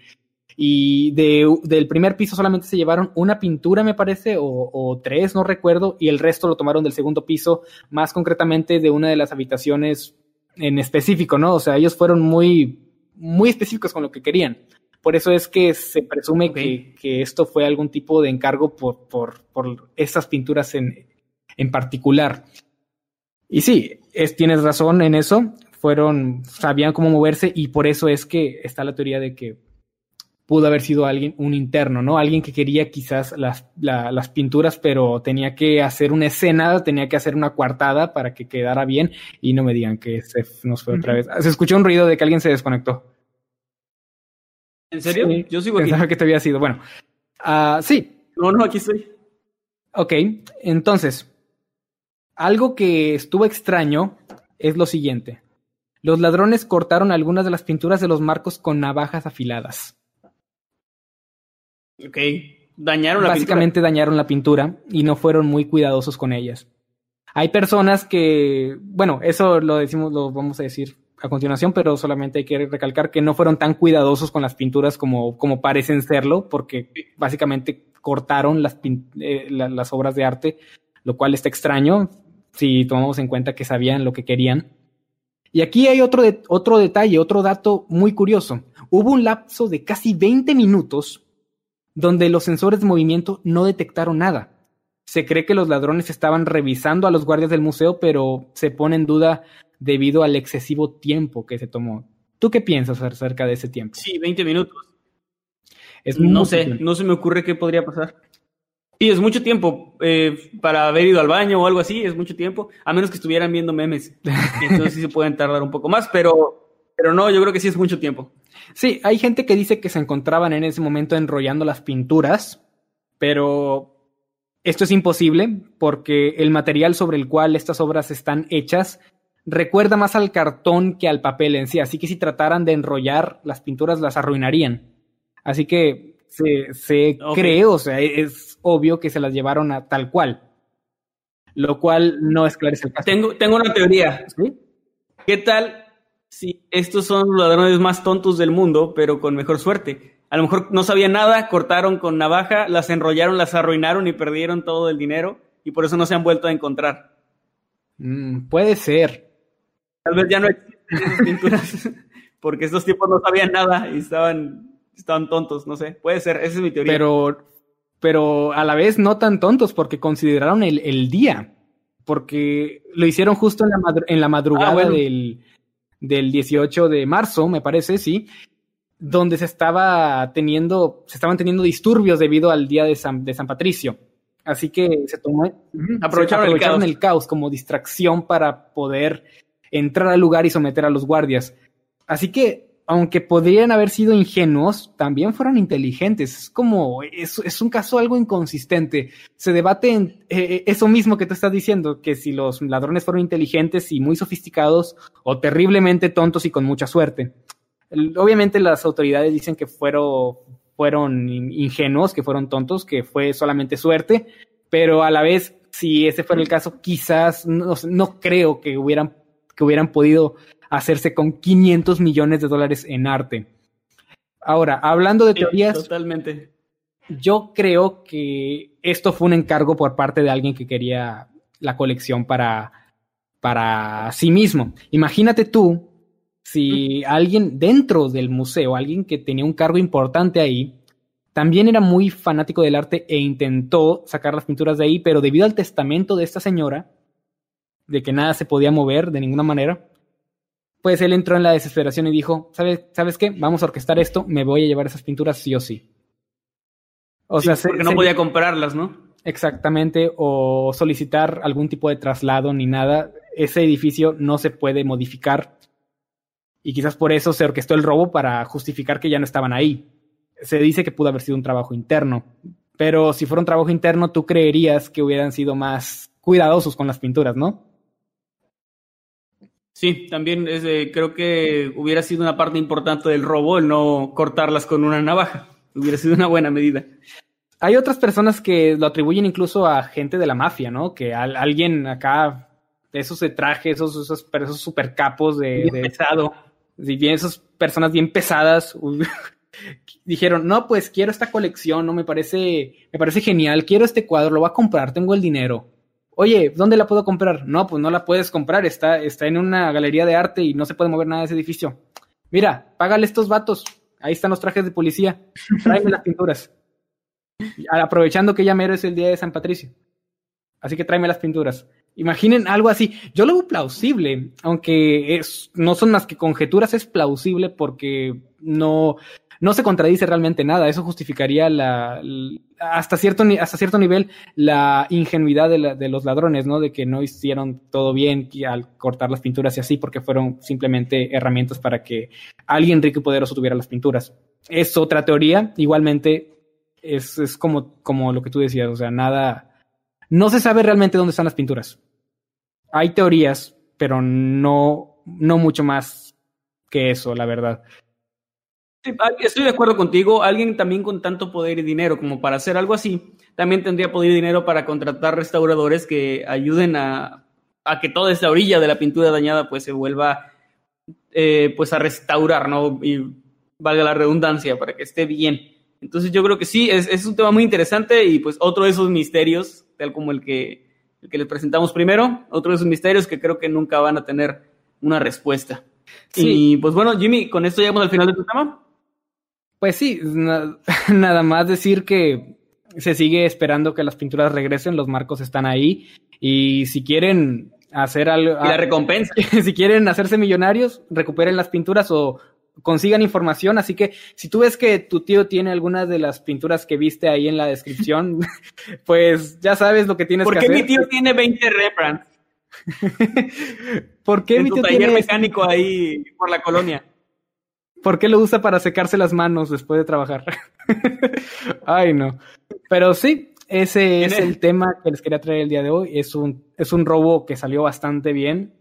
S2: Y de, del primer piso solamente se llevaron una pintura, me parece, o, o tres, no recuerdo, y el resto lo tomaron del segundo piso, más concretamente de una de las habitaciones en específico, ¿no? O sea, ellos fueron muy, muy específicos con lo que querían. Por eso es que se presume que, que esto fue algún tipo de encargo por, por, por estas pinturas en, en particular. Y sí, es, tienes razón en eso. Fueron, sabían cómo moverse y por eso es que está la teoría de que pudo haber sido alguien, un interno, ¿no? Alguien que quería quizás las, la- las pinturas, pero tenía que hacer una escena, tenía que hacer una coartada para que quedara bien y no me digan que se nos fue otra vez. Se escuchó un ruido de que alguien se desconectó.
S1: ¿En serio?
S2: Sí,
S1: Yo sigo aquí.
S2: Pensaba que te había sido. Bueno, ah, sí,
S1: No, no, aquí estoy.
S2: Ok, entonces, algo que estuvo extraño es lo siguiente. Los ladrones cortaron algunas de las pinturas de los marcos con navajas afiladas.
S1: Ok. Dañaron la
S2: Básicamente dañaron la pintura y no fueron muy cuidadosos con ellas. Hay personas que, bueno, eso lo decimos, lo vamos a decir a continuación, pero solamente hay que recalcar que no fueron tan cuidadosos con las pinturas como, como parecen serlo, porque básicamente cortaron las, eh, la- las obras de arte, lo cual está extraño si tomamos en cuenta que sabían lo que querían. Y aquí hay otro, de- otro detalle, otro dato muy curioso. Hubo un lapso de casi 20 minutos donde los sensores de movimiento no detectaron nada. Se cree que los ladrones estaban revisando a los guardias del museo, pero se pone en duda debido al excesivo tiempo que se tomó. ¿Tú qué piensas acerca de ese tiempo?
S1: Sí, 20 minutos.
S2: Es
S1: no sé,
S2: tiempo.
S1: no se me ocurre qué podría pasar. Sí, es mucho tiempo. eh, para haber ido al baño o algo así, es mucho tiempo. A menos que estuvieran viendo memes. Entonces sí se pueden tardar un poco más, pero, pero no, yo creo que sí es mucho tiempo.
S2: Sí, hay gente que dice que se encontraban en ese momento enrollando las pinturas, pero esto es imposible porque el material sobre el cual estas obras están hechas recuerda más al cartón que al papel en sí, así que si trataran de enrollar las pinturas las arruinarían. Así que se, se cree, o sea, es obvio que se las llevaron a tal cual, lo cual no esclarece el caso.
S1: Tengo, tengo una teoría.
S2: ¿Sí?
S1: ¿Qué tal si estos son los ladrones más tontos del mundo, pero con mejor suerte? A lo mejor no sabían nada, cortaron con navaja, las enrollaron, las arruinaron y perdieron todo el dinero y por eso no se han vuelto a encontrar.
S2: Mm, puede ser.
S1: Tal vez ya no existen esas pinturas porque estos tipos no sabían nada y estaban, estaban tontos, no sé. Puede ser, esa es mi teoría.
S2: pero, pero a la vez no tan tontos porque consideraron el, el día, porque lo hicieron justo en la, madru- en la madrugada
S1: Ah, bueno.
S2: del, del 18 de marzo, me parece, sí, donde se estaba teniendo, se estaban teniendo disturbios debido al día de San, de San Patricio. Así que se tomó, se
S1: aprovecharon, el caos.
S2: el caos como distracción para poder entrar al lugar y someter a los guardias. Así que, aunque podrían haber sido ingenuos, también fueron inteligentes. Es como, es, un caso algo inconsistente. Se debate en eh, eso mismo que tú estás diciendo, que si los ladrones fueron inteligentes y muy sofisticados o terriblemente tontos y con mucha suerte. Obviamente las autoridades dicen que fueron, fueron in- ingenuos, que fueron tontos, que fue solamente suerte, pero a la vez, si ese fuera el caso, quizás no, no creo que hubieran, que hubieran podido hacerse con 500 millones de dólares en arte. Ahora, hablando de
S1: Sí,
S2: teorías,
S1: totalmente.
S2: yo creo que esto fue un encargo por parte de alguien que quería la colección para, para sí mismo. Imagínate tú si alguien dentro del museo, alguien que tenía un cargo importante ahí, también era muy fanático del arte e intentó sacar las pinturas de ahí, pero debido al testamento de esta señora, de que nada se podía mover de ninguna manera, pues él entró en la desesperación y dijo, ¿sabes, ¿sabes qué? Vamos a orquestar esto, me voy a llevar esas pinturas sí o sí. O
S1: Sí,
S2: sea, se-
S1: porque no
S2: se-
S1: podía comprarlas, ¿no?
S2: Exactamente, o solicitar algún tipo de traslado ni nada. Ese edificio no se puede modificar y quizás por eso se orquestó el robo para justificar que ya no estaban ahí. Se dice que pudo haber sido un trabajo interno, pero si fuera un trabajo interno tú creerías que hubieran sido más cuidadosos con las pinturas, ¿no?
S1: Sí, también es de- creo que hubiera sido una parte importante del robo el no cortarlas con una navaja. Hubiera sido una buena medida.
S2: Hay otras personas que lo atribuyen incluso a gente de la mafia, ¿no? Que al- alguien acá esos de traje, esos, esos, esos super capos de,
S1: Bien
S2: de-
S1: pesado.
S2: si bien esas personas bien pesadas dijeron, no, pues quiero esta colección, no me parece, me parece genial, quiero este cuadro, lo voy a comprar, tengo el dinero. Oye, ¿dónde la puedo comprar? No, pues no la puedes comprar, está, está en una galería de arte y no se puede mover nada de ese edificio. Mira, págale estos vatos. Ahí están los trajes de policía. Tráeme las pinturas. Aprovechando que ya mero es el día de San Patricio. Así que tráeme las pinturas. Imaginen algo así. Yo lo veo plausible, aunque es, no son más que conjeturas, es plausible porque no, no se contradice realmente nada. Eso justificaría la, hasta, cierto, hasta cierto nivel la ingenuidad de, los ladrones, ¿no? De que no hicieron todo bien al cortar las pinturas y así, porque fueron simplemente herramientas para que alguien rico y poderoso tuviera las pinturas. Es otra teoría, igualmente es, es como, como lo que tú decías, o sea, nada, no se sabe realmente dónde están las pinturas. Hay teorías, pero no, no mucho más que eso, la verdad.
S1: Sí, ah, Estoy de acuerdo contigo. Alguien también con tanto poder y dinero como para hacer algo así, también tendría poder y dinero para contratar restauradores que ayuden a, a que toda esta orilla de la pintura dañada pues se vuelva eh, pues a restaurar, ¿no? Y valga la redundancia, para que esté bien. Entonces yo creo que sí, es, es un tema muy interesante y pues otro de esos misterios, tal como el que, el que les presentamos primero, otro de esos misterios que creo que nunca van a tener una respuesta.
S2: Sí.
S1: Y pues bueno, Jimmy, con esto llegamos al final de tu tema.
S2: Pues sí, na- nada más decir que se sigue esperando que las pinturas regresen, los marcos están ahí y si quieren hacer algo,
S1: la recompensa.
S2: si quieren hacerse millonarios, recuperen las pinturas o consigan información. Así que si tú ves que tu tío tiene algunas de las pinturas que viste ahí en la descripción, pues ya sabes lo que tienes
S1: ¿Por
S2: que
S1: qué
S2: hacer.
S1: mi tío tiene 20 Rembrandts
S2: ¿Por qué
S1: en
S2: mi tío
S1: taller
S2: tiene
S1: mecánico ahí por la colonia?
S2: ¿Por qué lo usa para secarse las manos después de trabajar? Ay, no. Pero sí, ese es el tema que les quería traer el día de hoy. Es un, es un robo que salió bastante bien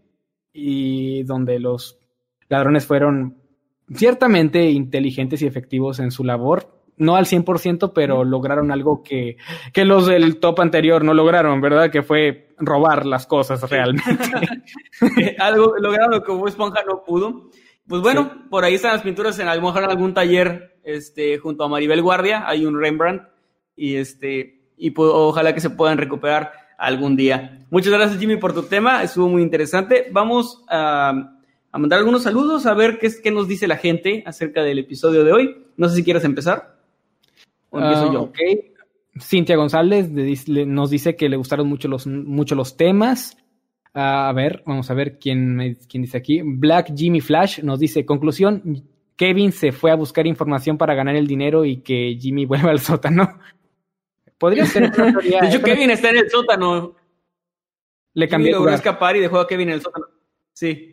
S2: y donde los ladrones fueron ciertamente inteligentes y efectivos en su labor. No al 100%, pero lograron algo que, que los del top anterior no lograron, ¿verdad? Que fue robar las cosas realmente.
S1: Algo lograron Bob Esponja no pudo. Pues bueno, por ahí están las pinturas en a lo mejor en algún taller este, junto a Maribel Guardia. Hay un Rembrandt y este y pues, ojalá que se puedan recuperar algún día. Muchas gracias Jimmy por tu tema, estuvo muy interesante. Vamos a, a mandar algunos saludos a ver qué, es, qué nos dice la gente acerca del episodio de hoy. No sé si quieres empezar o empiezo
S2: Ah,
S1: yo.
S2: ok. Cintia González nos dice que le gustaron mucho los, mucho los temas. A ver, vamos a ver quién, me- quién dice aquí. Black Jimmy Flash nos dice, conclusión, Kevin se fue a buscar información para ganar el dinero y que Jimmy vuelva al sótano. Podría ser teoría.
S1: De hecho,
S2: Eso
S1: Kevin está en el sótano.
S2: le de
S1: logró escapar y dejó a Kevin en el sótano. Sí.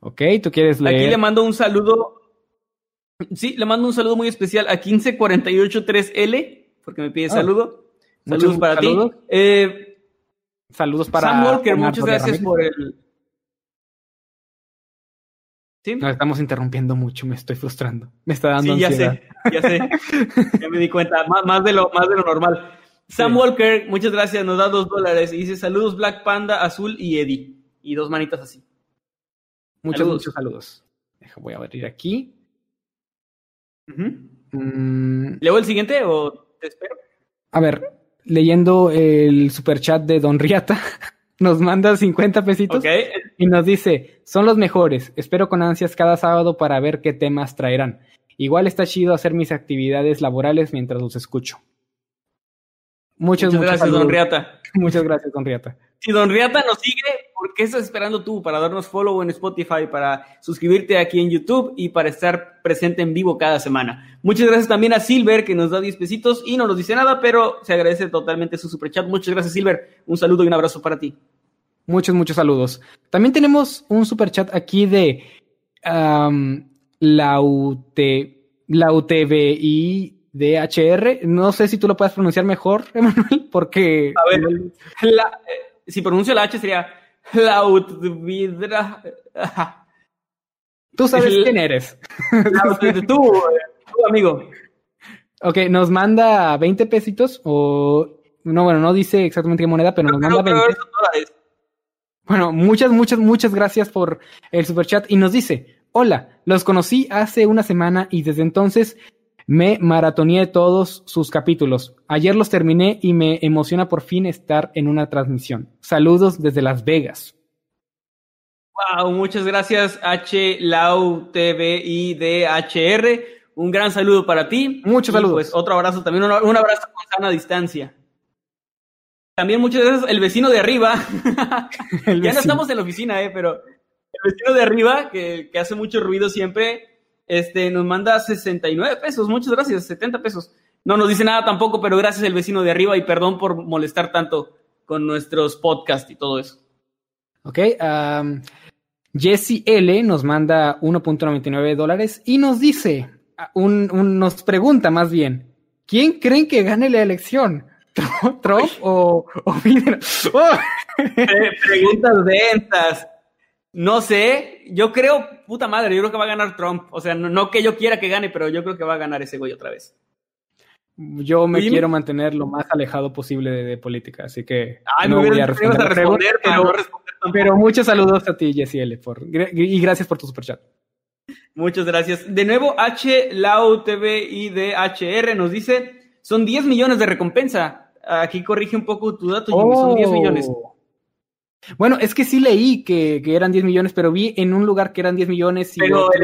S2: Ok, tú quieres leer.
S1: Aquí le mando un saludo. Sí, le mando un saludo muy especial a 15483L, porque me pide
S2: Ah.
S1: saludo. Saludos para
S2: saludos.
S1: ti. Eh,
S2: Saludos para
S1: Sam Walker, muchas gracias por el. ¿Sí?
S2: Nos estamos interrumpiendo mucho, me estoy frustrando. Me está dando
S1: Sí, ya sé, ya sé. ya me di cuenta, más, más de, lo, más de lo normal. Sam
S2: Sí.
S1: Walker, muchas gracias, nos da dos dólares y dice saludos Black Panda, Azul y Eddie. Y dos manitas así.
S2: Muchos,
S1: Saludos.
S2: muchos saludos. Deja, voy a abrir aquí.
S1: Ujú.
S2: Mm,
S1: ¿Leo el siguiente o te espero?
S2: A ver, leyendo el superchat de Don Riata, nos manda 50 pesitos y nos dice, son los mejores, espero con ansias cada sábado para ver qué temas traerán. Igual está chido hacer mis actividades laborales mientras los escucho. Muchas,
S1: Muchas
S2: muchas
S1: gracias,
S2: saludos.
S1: Don Riata.
S2: Muchas gracias, Don Riata.
S1: Si Don Riata nos sigue, ¿por qué estás esperando tú para darnos follow en Spotify, para suscribirte aquí en YouTube y para estar presente en vivo cada semana? Muchas gracias también a Silver, que nos da 10 pesitos y no nos dice nada, pero se agradece totalmente su superchat. Muchas gracias, Silver. Un saludo y un abrazo para ti.
S2: Muchos, muchos saludos. También tenemos un superchat aquí de am, la, UT, la UTBI DHR. No sé si tú lo puedes pronunciar mejor, Emanuel, porque...
S1: A ver, la- si pronuncio la H sería Lautvidra.
S2: Tú sabes quién eres.
S1: Tú, eh, tú, amigo.
S2: Ok, nos manda 20 pesitos o... No, bueno, no dice exactamente qué moneda, pero nos manda
S1: creo
S2: 20.
S1: que son dólares.
S2: Bueno, muchas, muchas, muchas gracias por el superchat y nos dice, hola, los conocí hace una semana y desde entonces me maratoneé todos sus capítulos. Ayer los terminé y me emociona por fin estar en una transmisión. Saludos desde Las Vegas.
S1: Wow, muchas gracias H Lau TV y DHR. Un gran saludo para ti.
S2: Muchos
S1: Y,
S2: saludos.
S1: Pues otro abrazo también, un, un abrazo con sana distancia. También muchas gracias el vecino de arriba. Ya no estamos en la oficina, eh, pero el vecino de arriba, que, que hace mucho ruido siempre, este, nos manda 69 pesos. Muchas gracias, 70 pesos. No nos dice nada tampoco, pero gracias el vecino de arriba y perdón por molestar tanto con nuestros podcasts y todo eso.
S2: Ok, um, Jesse L nos manda 1.99 dólares y nos dice, un, un- nos pregunta más bien, ¿quién creen que gane la elección? ¿Trump, Trump o, o Biden? ¡Oh!
S1: Pre- Preguntas densas. No sé, yo creo, puta madre, yo creo que va a ganar Trump. O sea, no, no que yo quiera que gane, pero yo creo que va a ganar ese güey otra vez.
S2: Yo me quiero mantener lo más alejado posible de, de política, así que
S1: Ay,
S2: no
S1: me
S2: voy a responder.
S1: a responder,
S2: pero,
S1: no responder
S2: pero muchos saludos a ti, Jesse L, por, y gracias por tu superchat.
S1: Muchas gracias. De nuevo, H, Lau, TV y DHR nos dice, son 10 millones de recompensa. Aquí corrige un poco tu dato, Jimmy, son 10 millones.
S2: Bueno, es que sí leí que, que eran 10 millones, pero vi en un lugar que eran 10 millones y,
S1: Pero
S2: otro-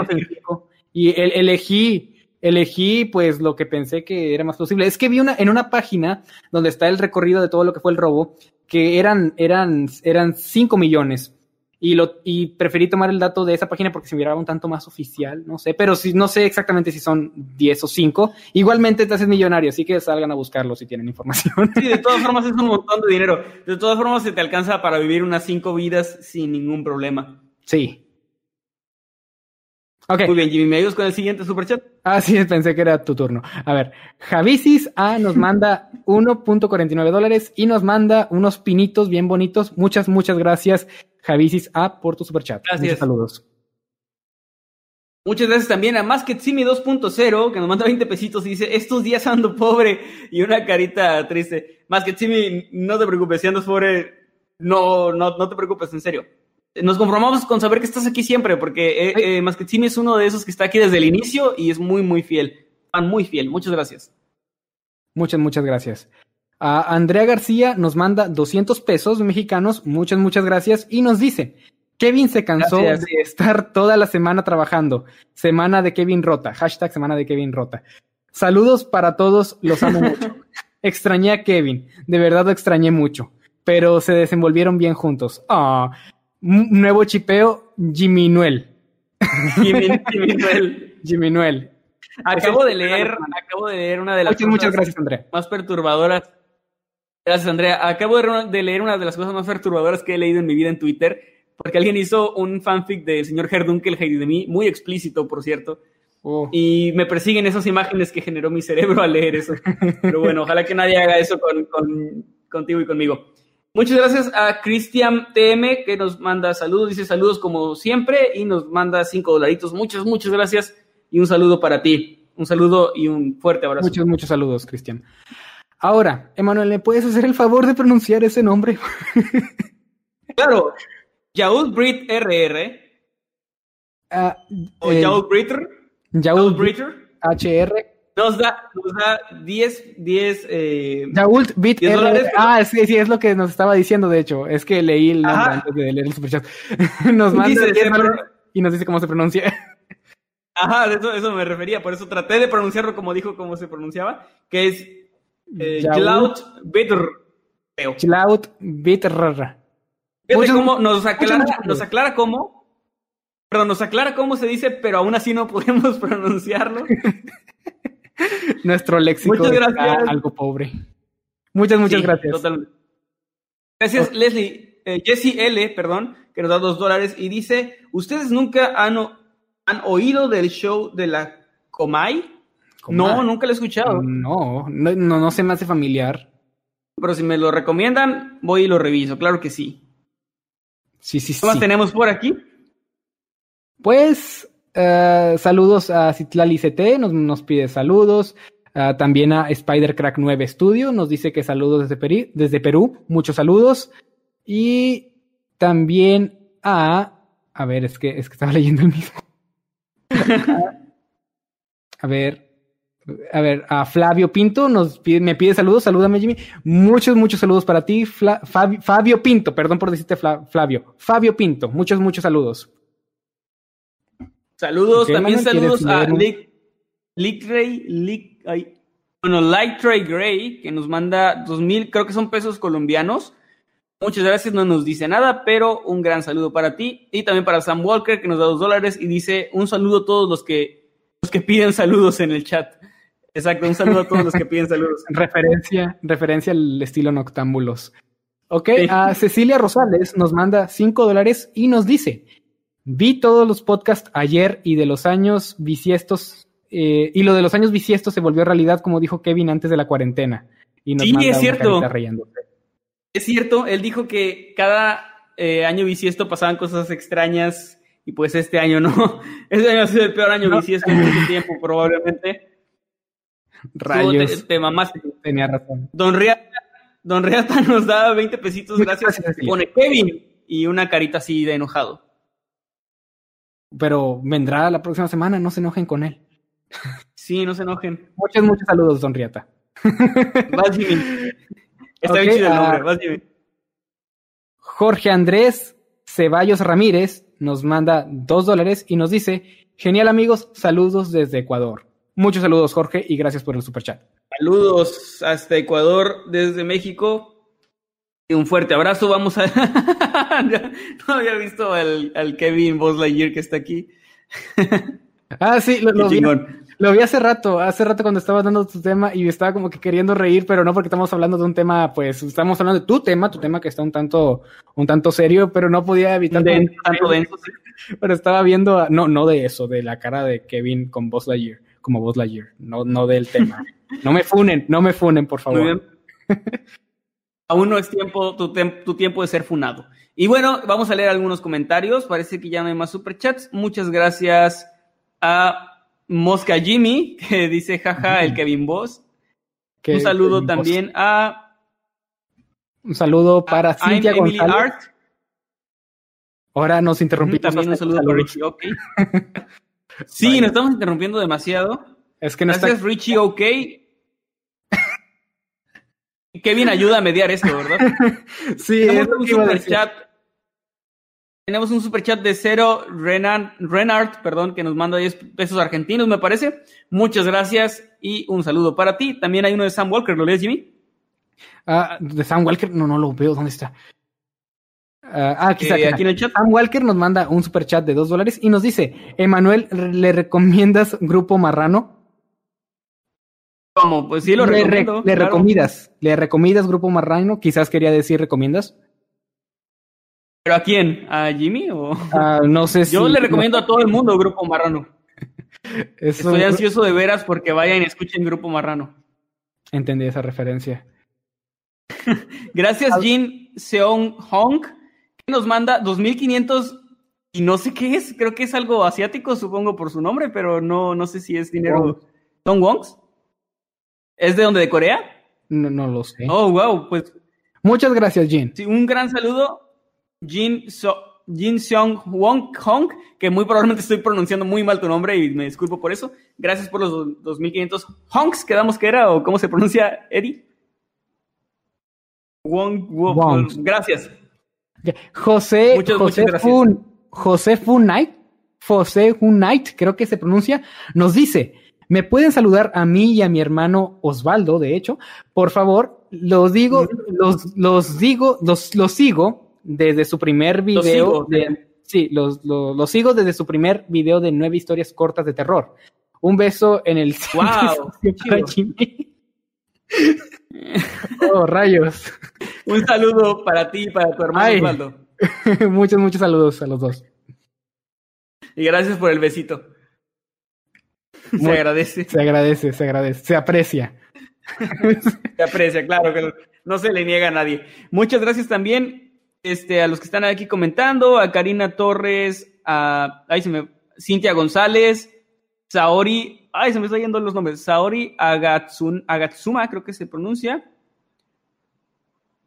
S2: otro. Y el- elegí, elegí pues lo que pensé que era más posible. Es que vi una, en una página donde está el recorrido de todo lo que fue el robo, que eran, eran, eran 5 millones. Y, lo, y preferí tomar el dato de esa página porque se miraba un tanto más oficial, no sé, pero si, no sé exactamente si son 10 o 5. Igualmente te haces millonario, así que salgan a buscarlo si tienen información.
S1: Sí, de todas formas es un montón de dinero. De todas formas se te alcanza para vivir unas 5 vidas sin ningún problema.
S2: Sí.
S1: Muy bien, Jimmy, ¿me ayudas con el siguiente superchat?
S2: Ah, sí, pensé que era tu turno. A ver, Javisis A nos manda 1.49 dólares y nos manda unos pinitos bien bonitos. Muchas, muchas gracias, Javisis A, por tu superchat.
S1: Gracias.
S2: Muchos saludos.
S1: Muchas gracias también a Masketsimi 2.0, que nos manda 20 pesitos y dice, estos días ando pobre y una carita triste. Masketsimi, no te preocupes, si andas pobre, no, no, no te preocupes, en serio. Nos conformamos con saber que estás aquí siempre, porque eh, eh, Masketsimi es uno de esos que está aquí desde el inicio y es muy, muy fiel. Fan muy fiel. Muchas gracias.
S2: Muchas, muchas gracias. A Andrea García nos manda 200 pesos mexicanos. Muchas, muchas gracias. Y nos dice, Kevin se cansó
S1: Gracias.
S2: de estar toda la semana trabajando. Semana de Kevin Rota. Hashtag semana de Kevin Rota. Saludos para todos. Los amo mucho. Extrañé a Kevin. De verdad lo extrañé mucho. Pero se desenvolvieron bien juntos. Ah, nuevo chipeo, Jimmy Nuel.
S1: Jimmy, Jimmy Noel.
S2: Jimmy Nuel.
S1: Acabo de leer, acabo de leer una de las
S2: Muchas, muchas
S1: cosas
S2: gracias, Andrea.
S1: más perturbadoras. Gracias, Andrea. Acabo de, re- de leer una de las cosas más perturbadoras que he leído en mi vida en Twitter, porque alguien hizo un fanfic del señor Herdunkel Heidi de mí, muy explícito, por cierto,
S2: Oh.
S1: y me persiguen esas imágenes que generó mi cerebro al leer eso. Pero bueno, ojalá que nadie haga eso con, con- contigo y conmigo. Muchas gracias a Cristian TM, que nos manda saludos, dice saludos como siempre, y nos manda cinco dolaritos. Muchas, muchas gracias, y un saludo para ti. Un saludo y un fuerte abrazo.
S2: Muchos, muchos saludos, Cristian. Ahora, Emanuel, ¿me puedes hacer el favor de pronunciar ese nombre?
S1: Claro, Yaud Brit RR,
S2: Ah,
S1: o
S2: eh,
S1: Yaud Britter,
S2: Yaul
S1: Yaud Britter,
S2: HR.
S1: nos da, nos da 10, 10, eh,
S2: Yault Bit
S1: 10
S2: R.
S1: dólares, pero-
S2: Ah, sí, sí, es lo que nos estaba diciendo, de hecho. Es que leí el nombre
S1: Ajá.
S2: antes de leer el superchat. nos manda
S1: Dice,
S2: 10
S1: se
S2: dólares y nos dice cómo se pronuncia.
S1: ajá, de eso, eso me refería, por eso traté de pronunciarlo como dijo, cómo se pronunciaba, que es eh,
S2: Yault
S1: Yaud Britter. Feo.
S2: Yault Bit R.
S1: Fíjate
S2: Muchas-
S1: cómo nos aclara, nos aclara cómo, perdón, nos aclara cómo se dice, pero aún así no podemos pronunciarlo.
S2: Nuestro léxico
S1: Muchas gracias.
S2: algo pobre. Muchas, muchas
S1: Sí,
S2: gracias.
S1: Totalmente. Gracias, Leslie. Eh, Jesse L, perdón, que nos da dos dólares y dice: ¿Ustedes nunca han, han oído del show de la Comay? No, nunca lo he escuchado.
S2: No, no, no, no se me hace familiar.
S1: Pero si me lo recomiendan, voy y lo reviso. Claro que sí.
S2: Sí, sí,
S1: ¿Qué más
S2: sí.
S1: tenemos por aquí?
S2: Pues eh, saludos a Citlali CT, nos, nos pide saludos. Ah, también a Spider Crack 9 Studio, nos dice que saludos desde, Peri- desde Perú, muchos saludos. Y también a. A ver, es que, es que estaba leyendo el mismo. a ver. A ver, a Flavio Pinto nos pide, me pide saludos. Salúdame, Jimmy. Muchos, muchos saludos para ti. Fla- Fabi- Fabio Pinto, perdón por decirte Fla- Flavio. Fabio Pinto, muchos, muchos saludos.
S1: Saludos, también
S2: Manuel, ¿quieres
S1: saludos a Lick, Lick Ray, Lick- ay, bueno, Light Ray Gray, que nos manda dos mil, creo que son pesos colombianos. Muchas gracias, no nos dice nada, pero un gran saludo para ti. Y también para Sam Walker, que nos da dos dólares y dice un saludo a todos los que, los que piden saludos en el chat. Exacto, un saludo a todos los que piden saludos.
S2: Referencia, referencia al estilo noctámbulos. Ok,
S1: Sí.
S2: a Cecilia Rosales nos manda 5 dólares y nos dice: Vi todos los podcasts ayer y de los años bisiestos, eh, y lo de los años bisiestos se volvió realidad, como dijo Kevin antes de la cuarentena. Y nos
S1: Sí,
S2: manda
S1: es cierto. Es cierto, él dijo que cada eh, año bisiesto pasaban cosas extrañas y pues este año no. Este año ha sido el peor año
S2: No.
S1: bisiesto en mucho tiempo, probablemente.
S2: Rayos,
S1: te, te mamaste.
S2: tenía razón.
S1: Don Riata, Don Riata nos da 20 pesitos,
S2: Muchas
S1: gracias.
S2: gracias.
S1: Pone Kevin y una carita así de enojado.
S2: Pero vendrá la próxima semana, no se enojen con él.
S1: Sí, no se enojen.
S2: Muchos, muchos saludos, Don Riata.
S1: Vas, Jimmy. Está bien chido el
S2: ah,
S1: nombre, vas, Jimmy.
S2: Jorge Andrés Ceballos Ramírez nos manda dos dólares y nos dice, genial amigos, saludos desde Ecuador. Muchos saludos Jorge y gracias por el superchat.
S1: Saludos hasta Ecuador desde México. Y un fuerte abrazo. Vamos a. no había visto al, al Kevin Buzz Lightyear que está aquí.
S2: Ah, sí, lo, vi, lo vi hace rato, hace rato cuando estabas dando tu tema y estaba como que queriendo reír, pero no porque estamos hablando de un tema, pues estamos hablando de tu tema, tu tema que está un tanto, un tanto serio, pero no podía evitar
S1: tanto denso, sí.
S2: Pero estaba viendo, a- no, no de eso, de la cara de Kevin con Buzz Lightyear, como Buzz Lightyear, no, no del tema. No me funen, no me funen, por favor.
S1: Muy bien. Aún no es tiempo, tu, tem- tu tiempo de ser funado. Y bueno, vamos a leer algunos comentarios. Parece que ya no hay más superchats. Muchas gracias a Mosca Jimmy, que dice jaja, el Kevin Boss.
S2: Que-
S1: Un saludo también a,
S2: Un saludo para Cintia González.
S1: Art.
S2: Ahora nos interrumpimos.
S1: También un saludo para Richie OK. Sí, nos estamos interrumpiendo demasiado.
S2: Es que no
S1: Gracias,
S2: está.
S1: Richie OK. Kevin ayuda a mediar esto, ¿verdad?
S2: Sí, es
S1: Tenemos un
S2: decir.
S1: superchat. Tenemos un superchat de cero Renan, Renard, perdón, que nos manda 10 pesos argentinos, me parece. Muchas gracias y un saludo para ti. También hay uno de Sam Walker, ¿lo lees, Jimmy?
S2: Ah, de Sam Walker, no, no lo veo. ¿Dónde está? Ah, ah, aquí.
S1: Eh,
S2: aquí
S1: en el chat.
S2: Sam Walker nos manda un super chat de dos dólares y nos dice: Emanuel, ¿le recomiendas Grupo Marrano?
S1: ¿Cómo? Pues sí, lo
S2: le, re-
S1: recomiendo.
S2: le
S1: claro.
S2: recomiendas. ¿Le recomiendas Grupo Marrano? Quizás quería decir recomiendas.
S1: ¿Pero a quién? ¿A Jimmy? O...
S2: Ah, no sé si.
S1: Yo le recomiendo a todo el mundo Grupo Marrano. Estoy ansioso de veras porque vayan y escuchen Grupo Marrano.
S2: Entendí esa referencia.
S1: Gracias, Jin Seong Hong, nos manda 2500 y no sé qué es. Creo que es algo asiático, supongo por su nombre, pero no, no sé si es dinero. ¿Son Wongs? ¿Es de donde? ¿De Corea?
S2: No, no lo sé.
S1: Oh, wow. Pues
S2: Muchas gracias, Jin.
S1: sí, un gran saludo. Jin, so Jin Seong Wong Hong, que muy probablemente estoy pronunciando muy mal tu nombre y me disculpo por eso. Gracias por los do- 2500 Honks, quedamos que era, o cómo se pronuncia, Eddie. Wong, Wong. Gracias.
S2: José,
S1: Muchas,
S2: José,
S1: muchas.
S2: Fun, José Funnight, José creo que se pronuncia, nos dice, ¿me pueden saludar a mí y a mi hermano Osvaldo, de hecho? Por favor, los digo, los, los digo, los, los sigo desde su primer video.
S1: sigo.
S2: de- sí, los, los, los sigo desde su primer video de nueve historias cortas de terror. Un beso en el
S1: Wow,
S2: para
S1: chido.
S2: Jimmy. oh, rayos.
S1: Un saludo para ti y para tu hermano
S2: Ay.
S1: Osvaldo.
S2: muchos, muchos saludos a los dos.
S1: Y gracias por el besito. Se agradece.
S2: Se agradece, se agradece, se aprecia.
S1: Se aprecia, claro que no, no se le niega a nadie. Muchas gracias también este, a los que están aquí comentando, a Karina Torres, a ay, se me, Cintia González, Saori, ay, se me están yendo los nombres, Saori Agatsun, Agatsuma, creo que se pronuncia.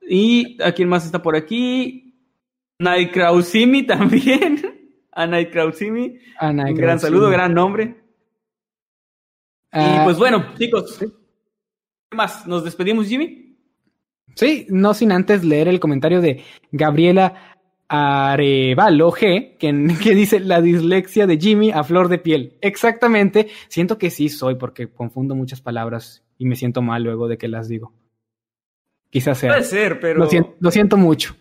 S1: Y a quién más está por aquí. Night Krausimi también. A Night Krausimi. Un gran saludo, gran nombre. y
S2: Ah,
S1: pues bueno, chicos. ¿Qué más? ¿Nos despedimos, Jimmy?
S2: Sí, no sin antes leer el comentario de Gabriela Arevalo G, que, que dice la dislexia de Jimmy a flor de piel. Exactamente, siento que sí soy porque confundo muchas palabras y me siento mal luego de que las digo. Quizás sea.
S1: Puede ser, pero.
S2: Lo siento, lo siento mucho,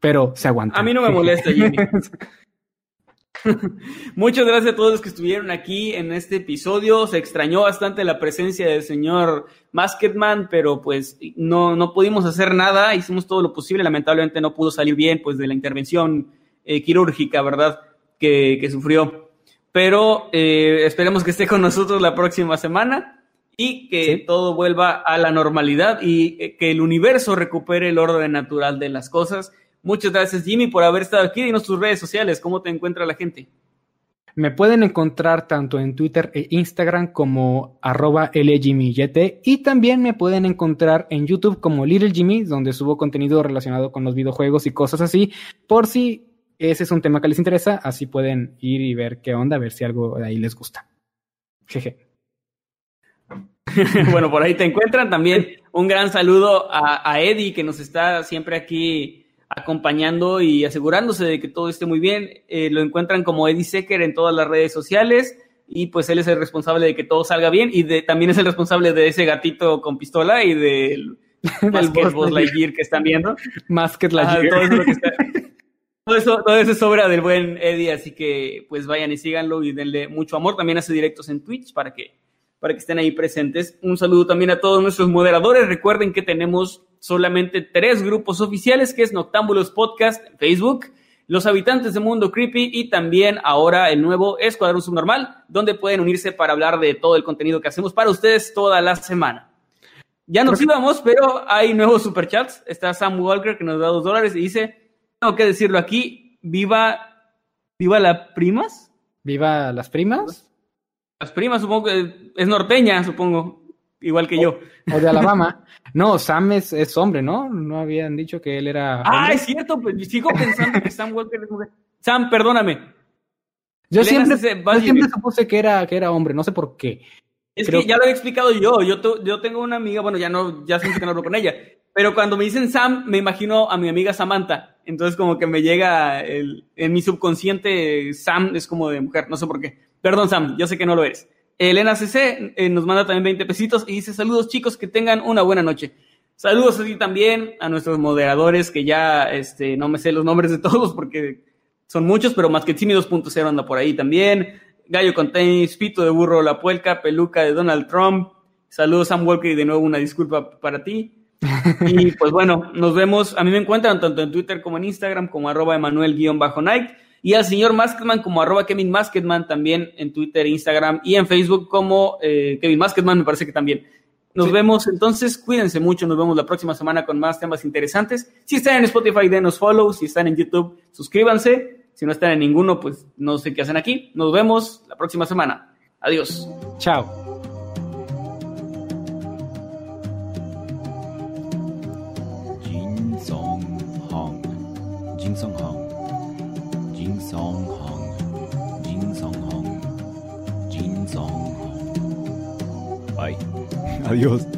S2: pero se aguanta.
S1: A mí no me molesta, Jimmy. Muchas gracias a todos los que estuvieron aquí en este episodio. Se extrañó bastante la presencia del señor Masketman, pero pues no, no pudimos hacer nada. Hicimos todo lo posible. Lamentablemente no pudo salir bien pues de la intervención eh, quirúrgica, ¿verdad? Que, que sufrió. Pero eh, esperemos que esté con nosotros la próxima semana y que
S2: Sí.
S1: todo vuelva a la normalidad y eh, que el universo recupere el orden natural de las cosas. Muchas gracias, Jimmy, por haber estado aquí. Dinos tus redes sociales, cómo te encuentra la gente.
S2: Me pueden encontrar tanto en Twitter e Instagram como arroba LJimmyYT y también me pueden encontrar en YouTube como Little Jimmy, donde subo contenido relacionado con los videojuegos y cosas así, por si ese es un tema que les interesa, así pueden ir y ver qué onda, a ver si algo de ahí les gusta. Jeje.
S1: bueno, por ahí te encuentran. También un gran saludo a, a Eddie, que nos está siempre aquí acompañando y asegurándose de que todo esté muy bien. Eh, lo encuentran como Eddie Secker en todas las redes sociales y pues él es el responsable de que todo salga bien y de, también es el responsable de ese gatito con pistola y del Basket Buzz Lightyear que están viendo.
S2: Más que la
S1: todo, eso lo que está- todo eso, todo eso es obra del buen Eddie, así que pues vayan y síganlo y denle mucho amor. También hace directos en Twitch para que, para que estén ahí presentes. Un saludo también a todos nuestros moderadores. Recuerden que tenemos solamente tres grupos oficiales, que es Noctámbulos Podcast en Facebook, Los Habitantes de Mundo Creepy y también ahora el nuevo Escuadrón Subnormal, donde pueden unirse para hablar de todo el contenido que hacemos para ustedes toda la semana. Ya nos íbamos, pero hay nuevos superchats. Está Sam Walker que nos da dos dólares y dice, tengo que decirlo aquí, viva, viva la primas.
S2: Viva las primas
S1: Las primas supongo que es norteña, supongo, igual que yo.
S2: o de Alabama. No, Sam es, es hombre, ¿no? No habían dicho que él era.
S1: Ah, es cierto, pues sigo pensando que Sam Walker es mujer. Sam, perdóname.
S2: Yo
S1: Elena
S2: siempre, yo siempre supuse que era, que era hombre, no sé por qué.
S1: Es
S2: Creo-
S1: que ya lo he explicado yo. Yo, yo tengo una amiga, bueno, ya no, ya siento que no hablo con ella. Pero cuando me dicen Sam, me imagino a mi amiga Samantha. Entonces, como que me llega el, en mi subconsciente, Sam es como de mujer, no sé por qué. Perdón, Sam, yo sé que no lo eres. Elena CC eh, nos manda también 20 pesitos y dice: Saludos, chicos, que tengan una buena noche. Saludos así también a nuestros moderadores, que ya este, no me sé los nombres de todos porque son muchos, pero más que Timmy 2.0 anda por ahí también. Gallo con tenis, Pito de Burro, La Puelca, Peluca de Donald Trump. Saludos, Sam Walker, y de nuevo una disculpa para ti. Y pues bueno, nos vemos. A mí me encuentran tanto en Twitter como en Instagram como arroba Emanuel-Night y al señor Masketman como arroba Kevin Masketman también en Twitter, Instagram y en Facebook como eh, Kevin Masketman, me parece que también. Nos
S2: Sí.
S1: vemos entonces, cuídense mucho, nos vemos la próxima semana con más temas interesantes. Si están en Spotify, denos follow, si están en YouTube, suscríbanse. Si no están en ninguno, pues no sé qué hacen aquí. Nos vemos la próxima semana. Adiós.
S2: Chao.
S3: Adiós.